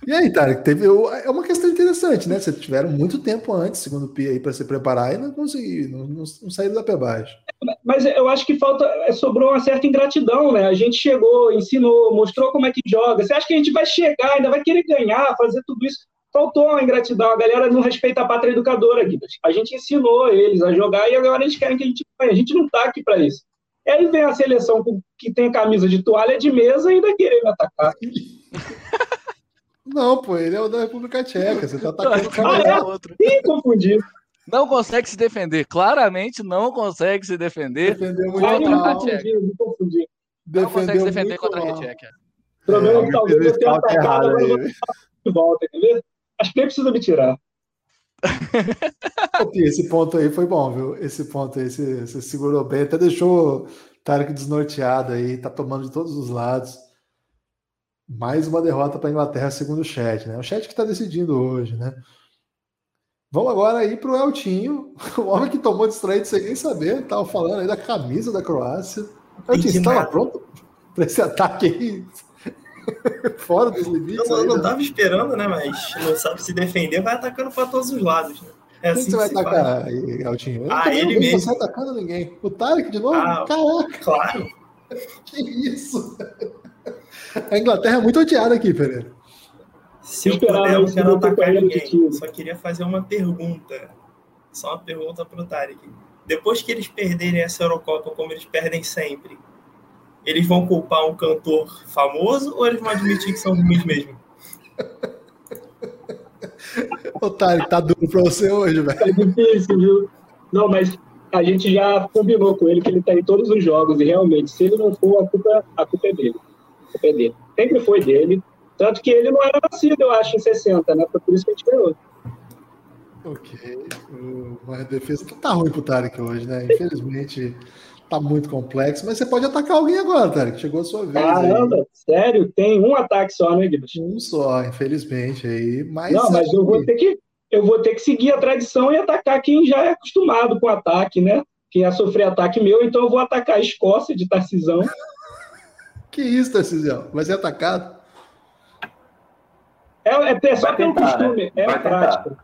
E aí, Tarek, teve é uma questão interessante, né? Vocês tiveram muito tempo antes, segundo o Pia, para se preparar e não conseguiram, não, não, não saíram da pé baixo. Mas eu acho que falta, é, sobrou uma certa ingratidão, né? A gente chegou, ensinou, mostrou como é que joga. Você acha que a gente vai chegar, ainda vai querer ganhar, fazer tudo isso? Faltou a ingratidão, a galera não respeita a pátria educadora, Guidas. A gente ensinou eles a jogar e agora eles querem que a gente ganhe. A gente não tá aqui para isso. E aí vem a seleção que tem camisa de toalha de mesa e ainda querer me atacar. Não, pô, ele é o da República Tcheca. Você tá atacando o cara é? outro. Ih, confundi. Não consegue se defender. Claramente não consegue se defender Defendeu muito contra mal. a Tcheca. Me confundi. Não consegue se defender contra a Tcheca. O problema é que talvez eu tenha atacado agora de volta, entendeu? Acho que nem precisa me tirar. Esse ponto aí foi bom, viu? Esse ponto aí você, você segurou bem, até deixou o Tarek desnorteado aí, tá tomando de todos os lados. Mais uma derrota para a Inglaterra, segundo o chat, né? O chat que está decidindo hoje, né? Vamos agora aí para o Eltinho, o homem que tomou distraído sem nem saber, estava falando aí da camisa da Croácia. Eltinho, você estava pronto para esse ataque aí? Fora dos limites? Eu, não estava esperando, né? Mas não sabe se defender, vai atacando para todos os lados, né? É Quem assim você vai atacar, aí, Eltinho? Eu ah, ele mesmo. Você atacando ninguém. O Tarek de novo? Ah, Caraca! Claro! Que isso? A Inglaterra é muito odiada aqui, Pereira. Se eu puder, eu quero atacar ninguém. Só queria fazer uma pergunta. Só uma pergunta para o Tarek. Depois que eles perderem essa Eurocopa, como eles perdem sempre, eles vão culpar um cantor famoso ou eles vão admitir que são ruins mesmo? Otário, tá duro pra você hoje, velho. É difícil, viu? Não, mas a gente já combinou com ele que ele tá em todos os jogos e realmente, se ele não for, a culpa, a culpa é dele é dele. Sempre foi dele. Tanto que ele não era nascido, eu acho, em 60, né? Foi por isso que a gente ganhou. Ok. A defesa tá ruim pro Tarek hoje, né? Infelizmente tá muito complexo, mas você pode atacar alguém agora, Tarek. Chegou a sua vez. Caramba, aí. sério? Tem um ataque só, né, Guilherme? Um só, infelizmente aí. Mas não, mas eu vou ter que eu vou ter que seguir a tradição e atacar quem já é acostumado com ataque, né? Quem ia sofrer ataque meu, então eu vou atacar a Escócia de Tarcisão. Que isso, Tarcísio? Vai ser atacado? É, é, é só pelo costume, né? é a prática.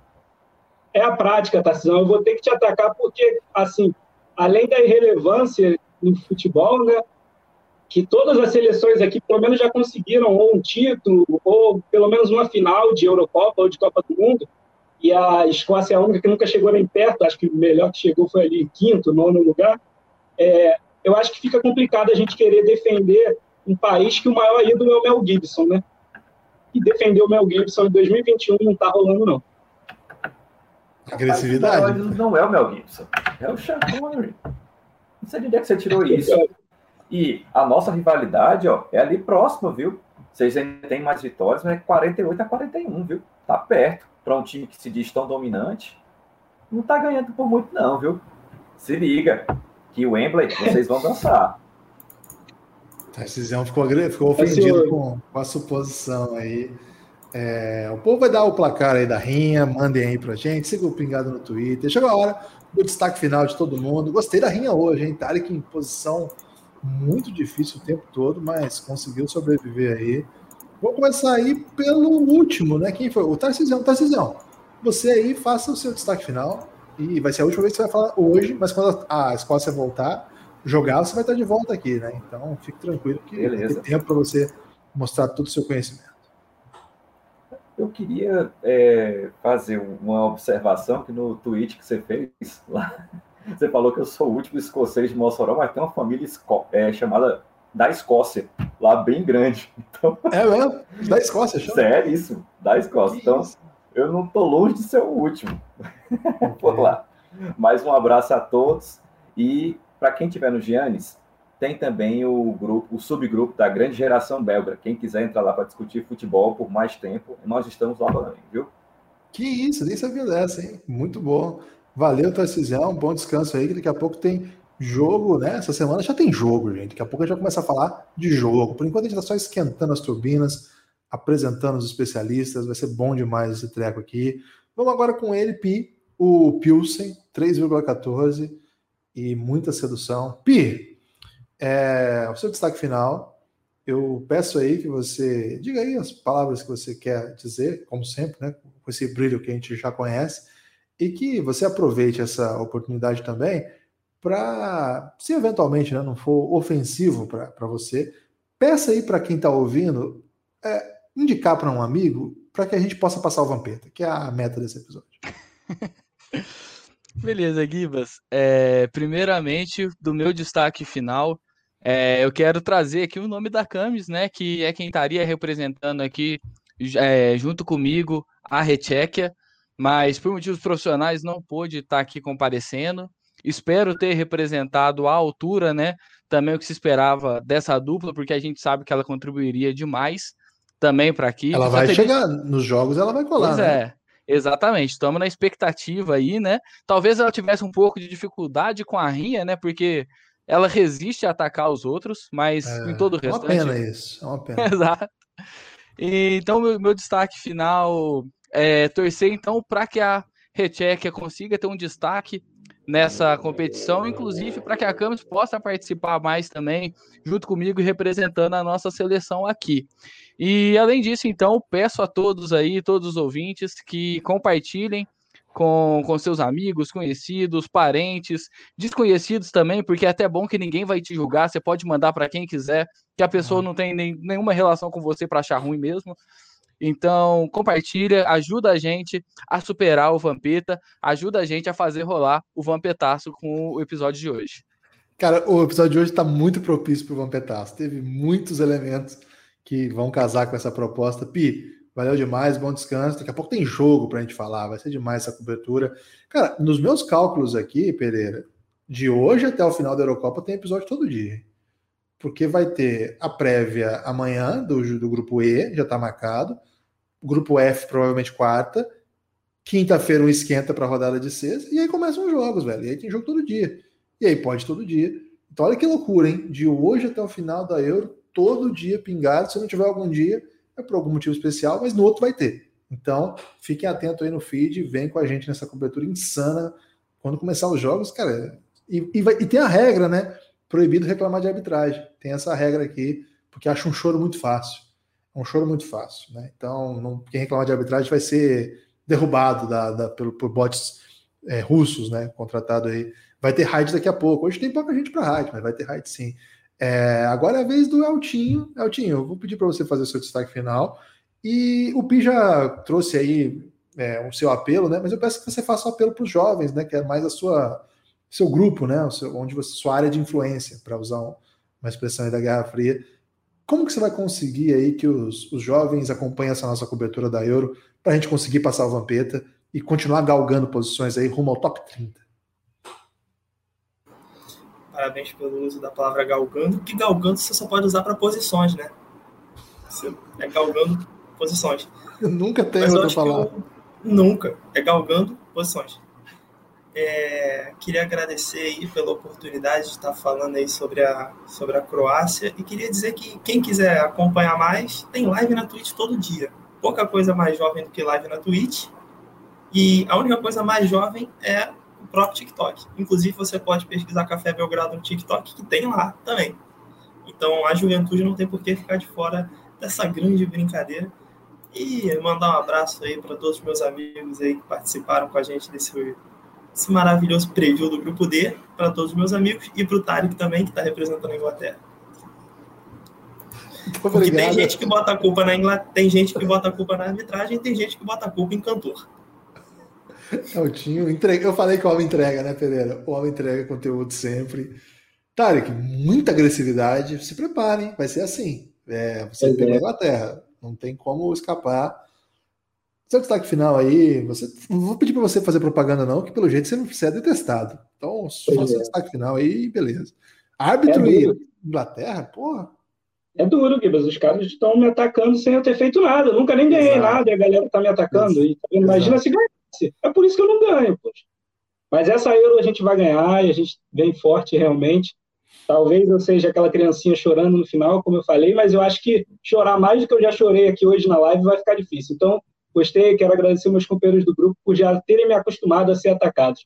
É a prática, Tarcísio. Eu vou ter que te atacar porque, assim, além da irrelevância no futebol, né? Que todas as seleções aqui, pelo menos, já conseguiram ou um título, ou pelo menos uma final de Eurocopa ou de Copa do Mundo. E a Escócia é a única que nunca chegou nem perto, acho que o melhor que chegou foi ali quinto, nono lugar. É, eu acho que fica complicado a gente querer defender um país que o maior ídolo é o Mel Gibson, né? E defender o Mel Gibson em 2021 não tá rolando, não. Agressividade. Não é o Mel Gibson, é o Sean Connery. Não sei de onde é que você tirou isso. E a nossa rivalidade, ó, é ali próxima, viu? Vocês ainda têm mais vitórias, mas é 48 a 41, viu? Tá perto. Para um time que se diz tão dominante, não tá ganhando por muito, não, viu? Se liga, que o Wembley vocês vão dançar. Tarcísio ficou, ficou ofendido com, com, a suposição aí. É, o povo vai dar o placar aí da rinha, mandem aí pra gente, siga o Pingado no Twitter. Chegou a hora do destaque final de todo mundo. Gostei da rinha hoje, hein? Tarek em posição muito difícil o tempo todo, mas conseguiu sobreviver aí. Vou começar aí pelo último, né? Quem foi? O Tarcísio. Tarcísio, você aí faça o seu destaque final. E vai ser a última vez que você vai falar hoje, mas quando a Escócia voltar, jogar, você vai estar de volta aqui, né? Então fique tranquilo que Beleza. tem tempo para você mostrar todo o seu conhecimento. Eu queria é, fazer uma observação que no tweet que você fez lá, você falou que eu sou o último escocês de Mossoró, mas tem uma família é, chamada da Escócia, lá bem grande. Então, é mesmo? Da Escócia, chama? Sério, isso, da Escócia. então, eu não tô longe de ser o último. Por lá. Mais um abraço a todos e para quem tiver no Giannis, tem também o grupo, o subgrupo da Grande Geração Belga. Quem quiser entrar lá para discutir futebol por mais tempo, nós estamos lá também, viu? Que isso, nem sabia dessa, hein? Muito bom. Valeu, Tarcisão. Bom descanso aí, que daqui a pouco tem jogo, né? Essa semana já tem jogo, gente. Daqui a pouco a gente vai começar a falar de jogo. Por enquanto a gente está só esquentando as turbinas. apresentando os especialistas. Vai ser bom demais esse treco aqui. Vamos agora com ele, Pi, o Pilsen, 3,14 e muita sedução. Pi, é, o seu destaque final. Eu peço aí que você diga aí as palavras que você quer dizer, como sempre, né, com esse brilho que a gente já conhece, e que você aproveite essa oportunidade também para, se eventualmente né, não for ofensivo para você, peça aí para quem está ouvindo é, indicar para um amigo para que a gente possa passar o Vampeta, que é a meta desse episódio. Beleza, Gibas. É, primeiramente, do meu destaque final, é, eu quero trazer aqui o nome da Camis, né? Que é quem estaria representando aqui é, junto comigo a Rechequia, mas por motivos profissionais não pôde estar aqui comparecendo. Espero ter representado à altura, né? Também o que se esperava dessa dupla, porque a gente sabe que ela contribuiria demais também para aqui. Ela vai chegar nos jogos, ela vai colar. Pois né? é. Exatamente, estamos na expectativa aí, né? Talvez ela tivesse um pouco de dificuldade com a Rinha, né? Porque ela resiste a atacar os outros, mas é, em todo o restante. É uma pena isso, é uma pena. Exato. E, então, meu, meu, destaque final é torcer então para que a Rechequia consiga ter um destaque nessa competição, inclusive para que a Campos possa participar mais também, junto comigo e representando a nossa seleção aqui. E além disso, então, peço a todos aí, todos os ouvintes, que compartilhem com, com seus amigos, conhecidos, parentes, desconhecidos também, porque é até bom que ninguém vai te julgar, você pode mandar para quem quiser, que a pessoa não tem nem, nenhuma relação com você para achar ruim mesmo. Então, compartilha, ajuda a gente a superar o Vampeta, ajuda a gente a fazer rolar o Vampetaço com o episódio de hoje. Cara, o episódio de hoje está muito propício para o Vampetaço. Teve muitos elementos que vão casar com essa proposta. Pi, valeu demais, bom descanso. Daqui a pouco tem jogo para a gente falar, vai ser demais essa cobertura. Cara, nos meus cálculos aqui, Pereira, de hoje até o final da Eurocopa tem episódio todo dia. Porque vai ter a prévia amanhã do, do grupo E, já está marcado grupo F provavelmente quarta, quinta-feira um esquenta para a rodada de sexta, e aí começam os jogos, velho. E aí tem jogo todo dia. E aí pode todo dia. Então olha que loucura, hein? De hoje até o final da Euro, todo dia pingado. Se não tiver algum dia, é por algum motivo especial, mas no outro vai ter. Então, fiquem atentos aí no feed, vem com a gente nessa cobertura insana. Quando começar os jogos, cara. E, e, vai, e tem a regra, né? Proibido reclamar de arbitragem. Tem essa regra aqui, porque acho um choro muito fácil. É um choro muito fácil. Né? Então, não, quem reclamar de arbitragem vai ser derrubado da, da, pelo, por bots é, russos, né? Contratado aí. Vai ter raid daqui a pouco. Hoje tem pouca gente para raid, mas vai ter raid sim. É, agora é a vez do Eltinho. Eltinho, eu vou pedir para você fazer o seu destaque final. E o Pi já trouxe aí é, o seu apelo, né? Mas eu peço que você faça o um apelo para os jovens, né? Que é mais a sua seu grupo, né? Seu, onde você sua área de influência, para usar uma expressão aí da Guerra Fria. Como que você vai conseguir aí que os, os jovens acompanhem essa nossa cobertura da Euro para a gente conseguir passar o Vampeta e continuar galgando posições aí rumo ao top 30? Parabéns pelo uso da palavra galgando, que galgando você só pode usar para posições, né? Você é galgando posições. Eu nunca tenho outra palavra. Nunca. É galgando posições. É, queria agradecer aí pela oportunidade de estar falando aí sobre a, sobre a Croácia e queria dizer que quem quiser acompanhar mais, tem live na Twitch todo dia. Pouca coisa mais jovem do que live na Twitch. E a única coisa mais jovem é o próprio TikTok. Inclusive, você pode pesquisar Café Belgrado no TikTok, que tem lá também. Então, a juventude não tem por que ficar de fora dessa grande brincadeira. E mandar um abraço aí para todos os meus amigos aí que participaram com a gente desse esse maravilhoso preview do grupo D para todos os meus amigos e para o Tarek também, que está representando a Inglaterra. Porque tem gente que bota a culpa na Inglaterra, tem gente que bota a culpa na arbitragem e tem gente que bota a culpa em cantor. Altinho, entrega. Eu falei que o homem entrega, né, Pereira? O homem entrega conteúdo sempre. Tarek, muita agressividade. Se preparem, vai ser assim. É, você é. pela Inglaterra. Não tem como escapar. Seu destaque final aí, você, não vou pedir para você fazer propaganda, não, que pelo jeito você não precisa é detestado. Então, só seu é. destaque final aí, beleza. Árbitro é e Inglaterra, porra. É duro, Gibas. Os caras estão me atacando sem eu ter feito nada. Eu nunca nem ganhei Exato. nada e a galera tá me atacando. E, imagina Exato. se ganhasse. É por isso que eu não ganho, poxa. Mas essa Euro a gente vai ganhar e a gente vem forte realmente. Talvez eu seja aquela criancinha chorando no final, como eu falei, mas eu acho que chorar mais do que eu já chorei aqui hoje na live vai ficar difícil. Então, gostei, quero agradecer meus companheiros do grupo por já terem me acostumado a ser atacados.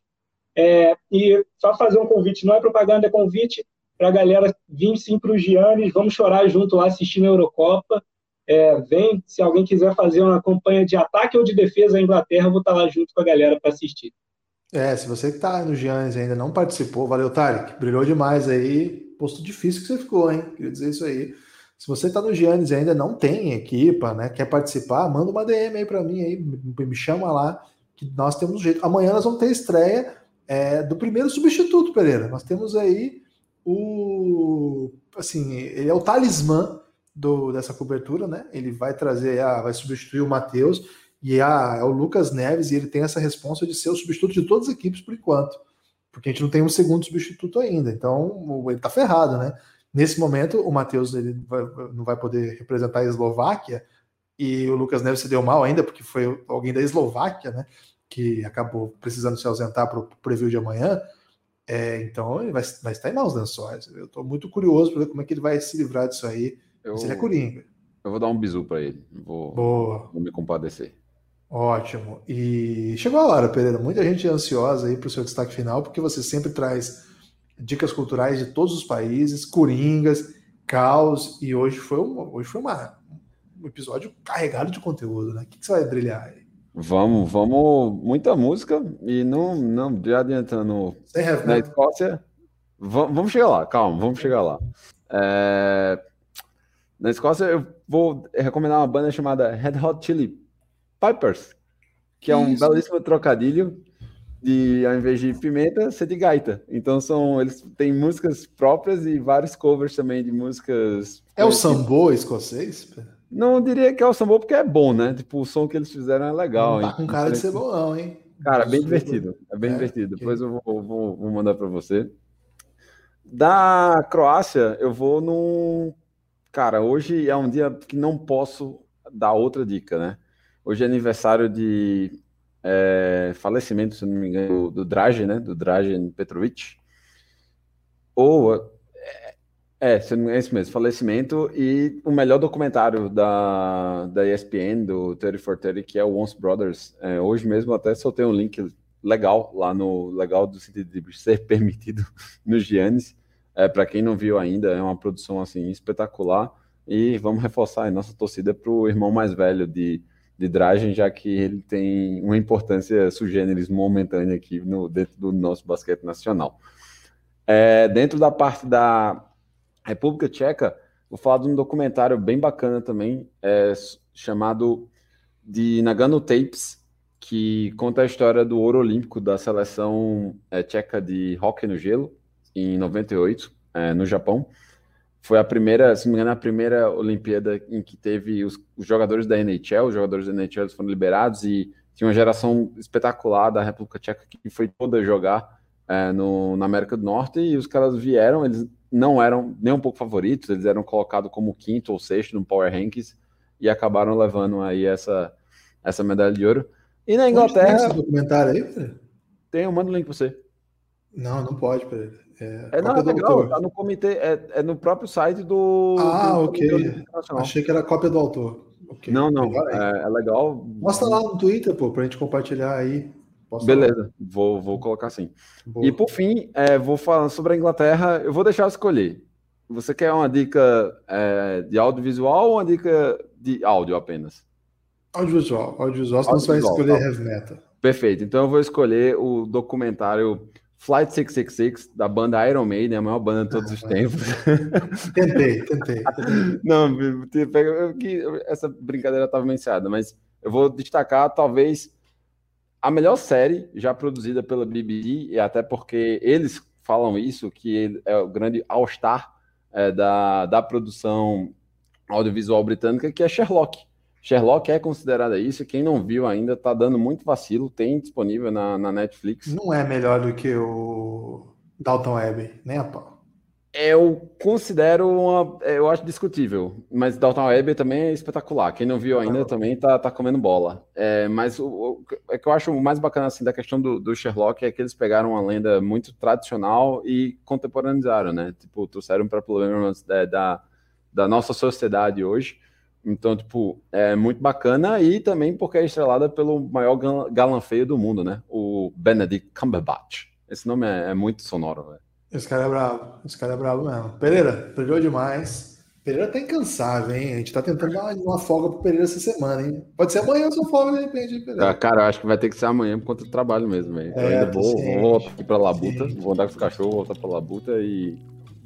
É, e só fazer um convite, não é propaganda, é convite para a galera vir sim para o Giannis, vamos chorar junto lá assistindo a Eurocopa. É, vem, se alguém quiser fazer uma campanha de ataque ou de defesa à Inglaterra, eu vou estar lá junto com a galera para assistir. É, se você que está no Giannis ainda não participou, valeu, Tarek. Brilhou demais aí. Posto difícil que você ficou, hein? Queria dizer isso aí. Se você está no Giannis e ainda não tem equipa, né? Quer participar, manda uma DM aí para mim aí, me chama lá, que nós temos jeito. Amanhã nós vamos ter estreia é, do primeiro substituto, Pereira. Nós temos aí o. Assim, ele é o talismã do, dessa cobertura, né? Ele vai trazer, a, vai substituir o Matheus e a, é o Lucas Neves, e ele tem essa resposta de ser o substituto de todas as equipes por enquanto, porque a gente não tem um segundo substituto ainda, então ele tá ferrado, né? Nesse momento, o Matheus ele vai, não vai poder representar a Eslováquia, e o Lucas Neves se deu mal ainda, porque foi alguém da Eslováquia, né? Que acabou precisando se ausentar para o preview de amanhã. É, então ele vai, vai estar em maus lençóis. Eu estou muito curioso para ver como é que ele vai se livrar disso aí. Eu, ele é coringa. Eu vou dar um bisu para ele. Vou, Boa. vou me compadecer. Ótimo. E chegou a hora, Pereira. Muita gente é ansiosa aí para o seu destaque final, porque você sempre traz dicas culturais de todos os países, coringas, caos, e hoje foi, uma, hoje foi uma, um episódio carregado de conteúdo, né? O que, que você vai brilhar aí? Vamos, vamos, muita música e não, não já adiantando na Escócia. Vamos chegar lá, calma, vamos chegar lá. É, na Escócia eu vou recomendar uma banda chamada Red Hot Chili Pipers, que é um Isso. belíssimo trocadilho de, ao invés de pimenta, ser de gaita. Então são, eles têm músicas próprias e vários covers também de músicas. É o sambô escocês? Não diria que é o sambô porque é bom, né? Tipo, o som que eles fizeram é legal. Não tá com cara de ser bom, não, hein? Cara, bem divertido. É bem é, divertido. Okay. Depois eu vou, vou, vou mandar para você. Da Croácia, eu vou num. Cara, hoje é um dia que não posso dar outra dica, né? Hoje é aniversário de é, falecimento, se não me engano, do Dragen, né? Do Dragen Petrovic. Ou. É, é, é isso mesmo, falecimento e o melhor documentário da, da ESPN, do 3430, que é o Once Brothers. É, hoje mesmo até soltei um link legal lá no legal do sentido de ser permitido nos Giannis. É, para quem não viu ainda, é uma produção assim espetacular. E vamos reforçar a nossa torcida para o irmão mais velho de de Dragen, já que ele tem uma importância sugêneres momentânea aqui no, dentro do nosso basquete nacional. É, dentro da parte da República Tcheca, vou falar de um documentário bem bacana também, é, chamado de Nagano Tapes, que conta a história do ouro olímpico da seleção é, tcheca de hockey no gelo, em 98, é, no Japão. Foi a primeira, se não me engano, a primeira Olimpíada em que teve os, os jogadores da NHL, os jogadores da NHL foram liberados e tinha uma geração espetacular da República Tcheca que foi toda jogar é, no, na América do Norte e os caras vieram, eles não eram nem um pouco favoritos, eles eram colocados como quinto ou sexto no Power Rankings e acabaram levando aí essa, essa medalha de ouro. E na Inglaterra. Tem esse documentário aí, Tem, eu mando o link para você. Não, não pode, Pedro. É, é, não, é legal, tá no comitê, é, é, no próprio site do. Ah, do ok. Achei que era cópia do autor. Okay. Não, não, é, é, legal. Mostra lá no Twitter, pô, pra gente compartilhar aí. Posso Beleza, vou, vou colocar assim. Boa. E por fim, é, vou falar sobre a Inglaterra, eu vou deixar escolher. Você quer uma dica é, de audiovisual ou uma dica de áudio apenas? Audiovisual, audiovisual, senão você vai escolher tá. heavy metal. Perfeito, então eu vou escolher o documentário Flight 666, da banda Iron Maiden, a maior banda de todos os tempos. tentei, tentei. Não, essa brincadeira estava mencionada, mas eu vou destacar talvez a melhor série já produzida pela BBC, e até porque eles falam isso, que é o grande all-star é, da, da produção audiovisual britânica, que é Sherlock. Sherlock é considerada isso. Quem não viu ainda tá dando muito vacilo. Tem disponível na, na Netflix. Não é melhor do que o Dalton Web, nem a pau. Eu considero uma. Eu acho discutível, mas Dalton Web também é espetacular. Quem não viu ainda também tá, tá comendo bola. É, mas o, o, é que eu acho o mais bacana assim, da questão do, do, Sherlock é que eles pegaram uma lenda muito tradicional e contemporanizaram, né? Tipo, trouxeram para problemas da, da, da nossa sociedade hoje. Então, tipo, é muito bacana e também porque é estrelada pelo maior galã feio do mundo, né? O Benedict Cumberbatch. Esse nome é, é muito sonoro, velho. Esse cara é bravo. Esse cara é bravo mesmo. Pereira, brilhou demais. Pereira tá incansável, hein? A gente tá tentando dar uma folga pro Pereira essa semana, hein? Pode ser amanhã sua folga, de repente, Pereira. Ah, cara, eu acho que vai ter que ser amanhã por conta do trabalho mesmo, velho. É, eu ainda vou, vou voltar aqui pra Labuta, vou andar com os cachorros, voltar pra Labuta e.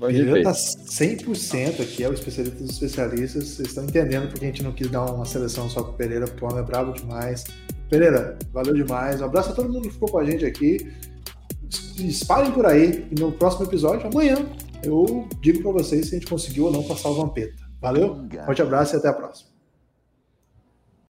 Pereira tá 100% aqui, é o especialista dos especialistas. Vocês estão entendendo porque a gente não quis dar uma seleção só pro Pereira, porque o homem é bravo demais. Pereira, valeu demais. Um abraço a todo mundo que ficou com a gente aqui espalhem por aí e no próximo episódio, amanhã, eu digo para vocês se a gente conseguiu ou não passar o Vampeta. Valeu? Forte abraço e até a próxima.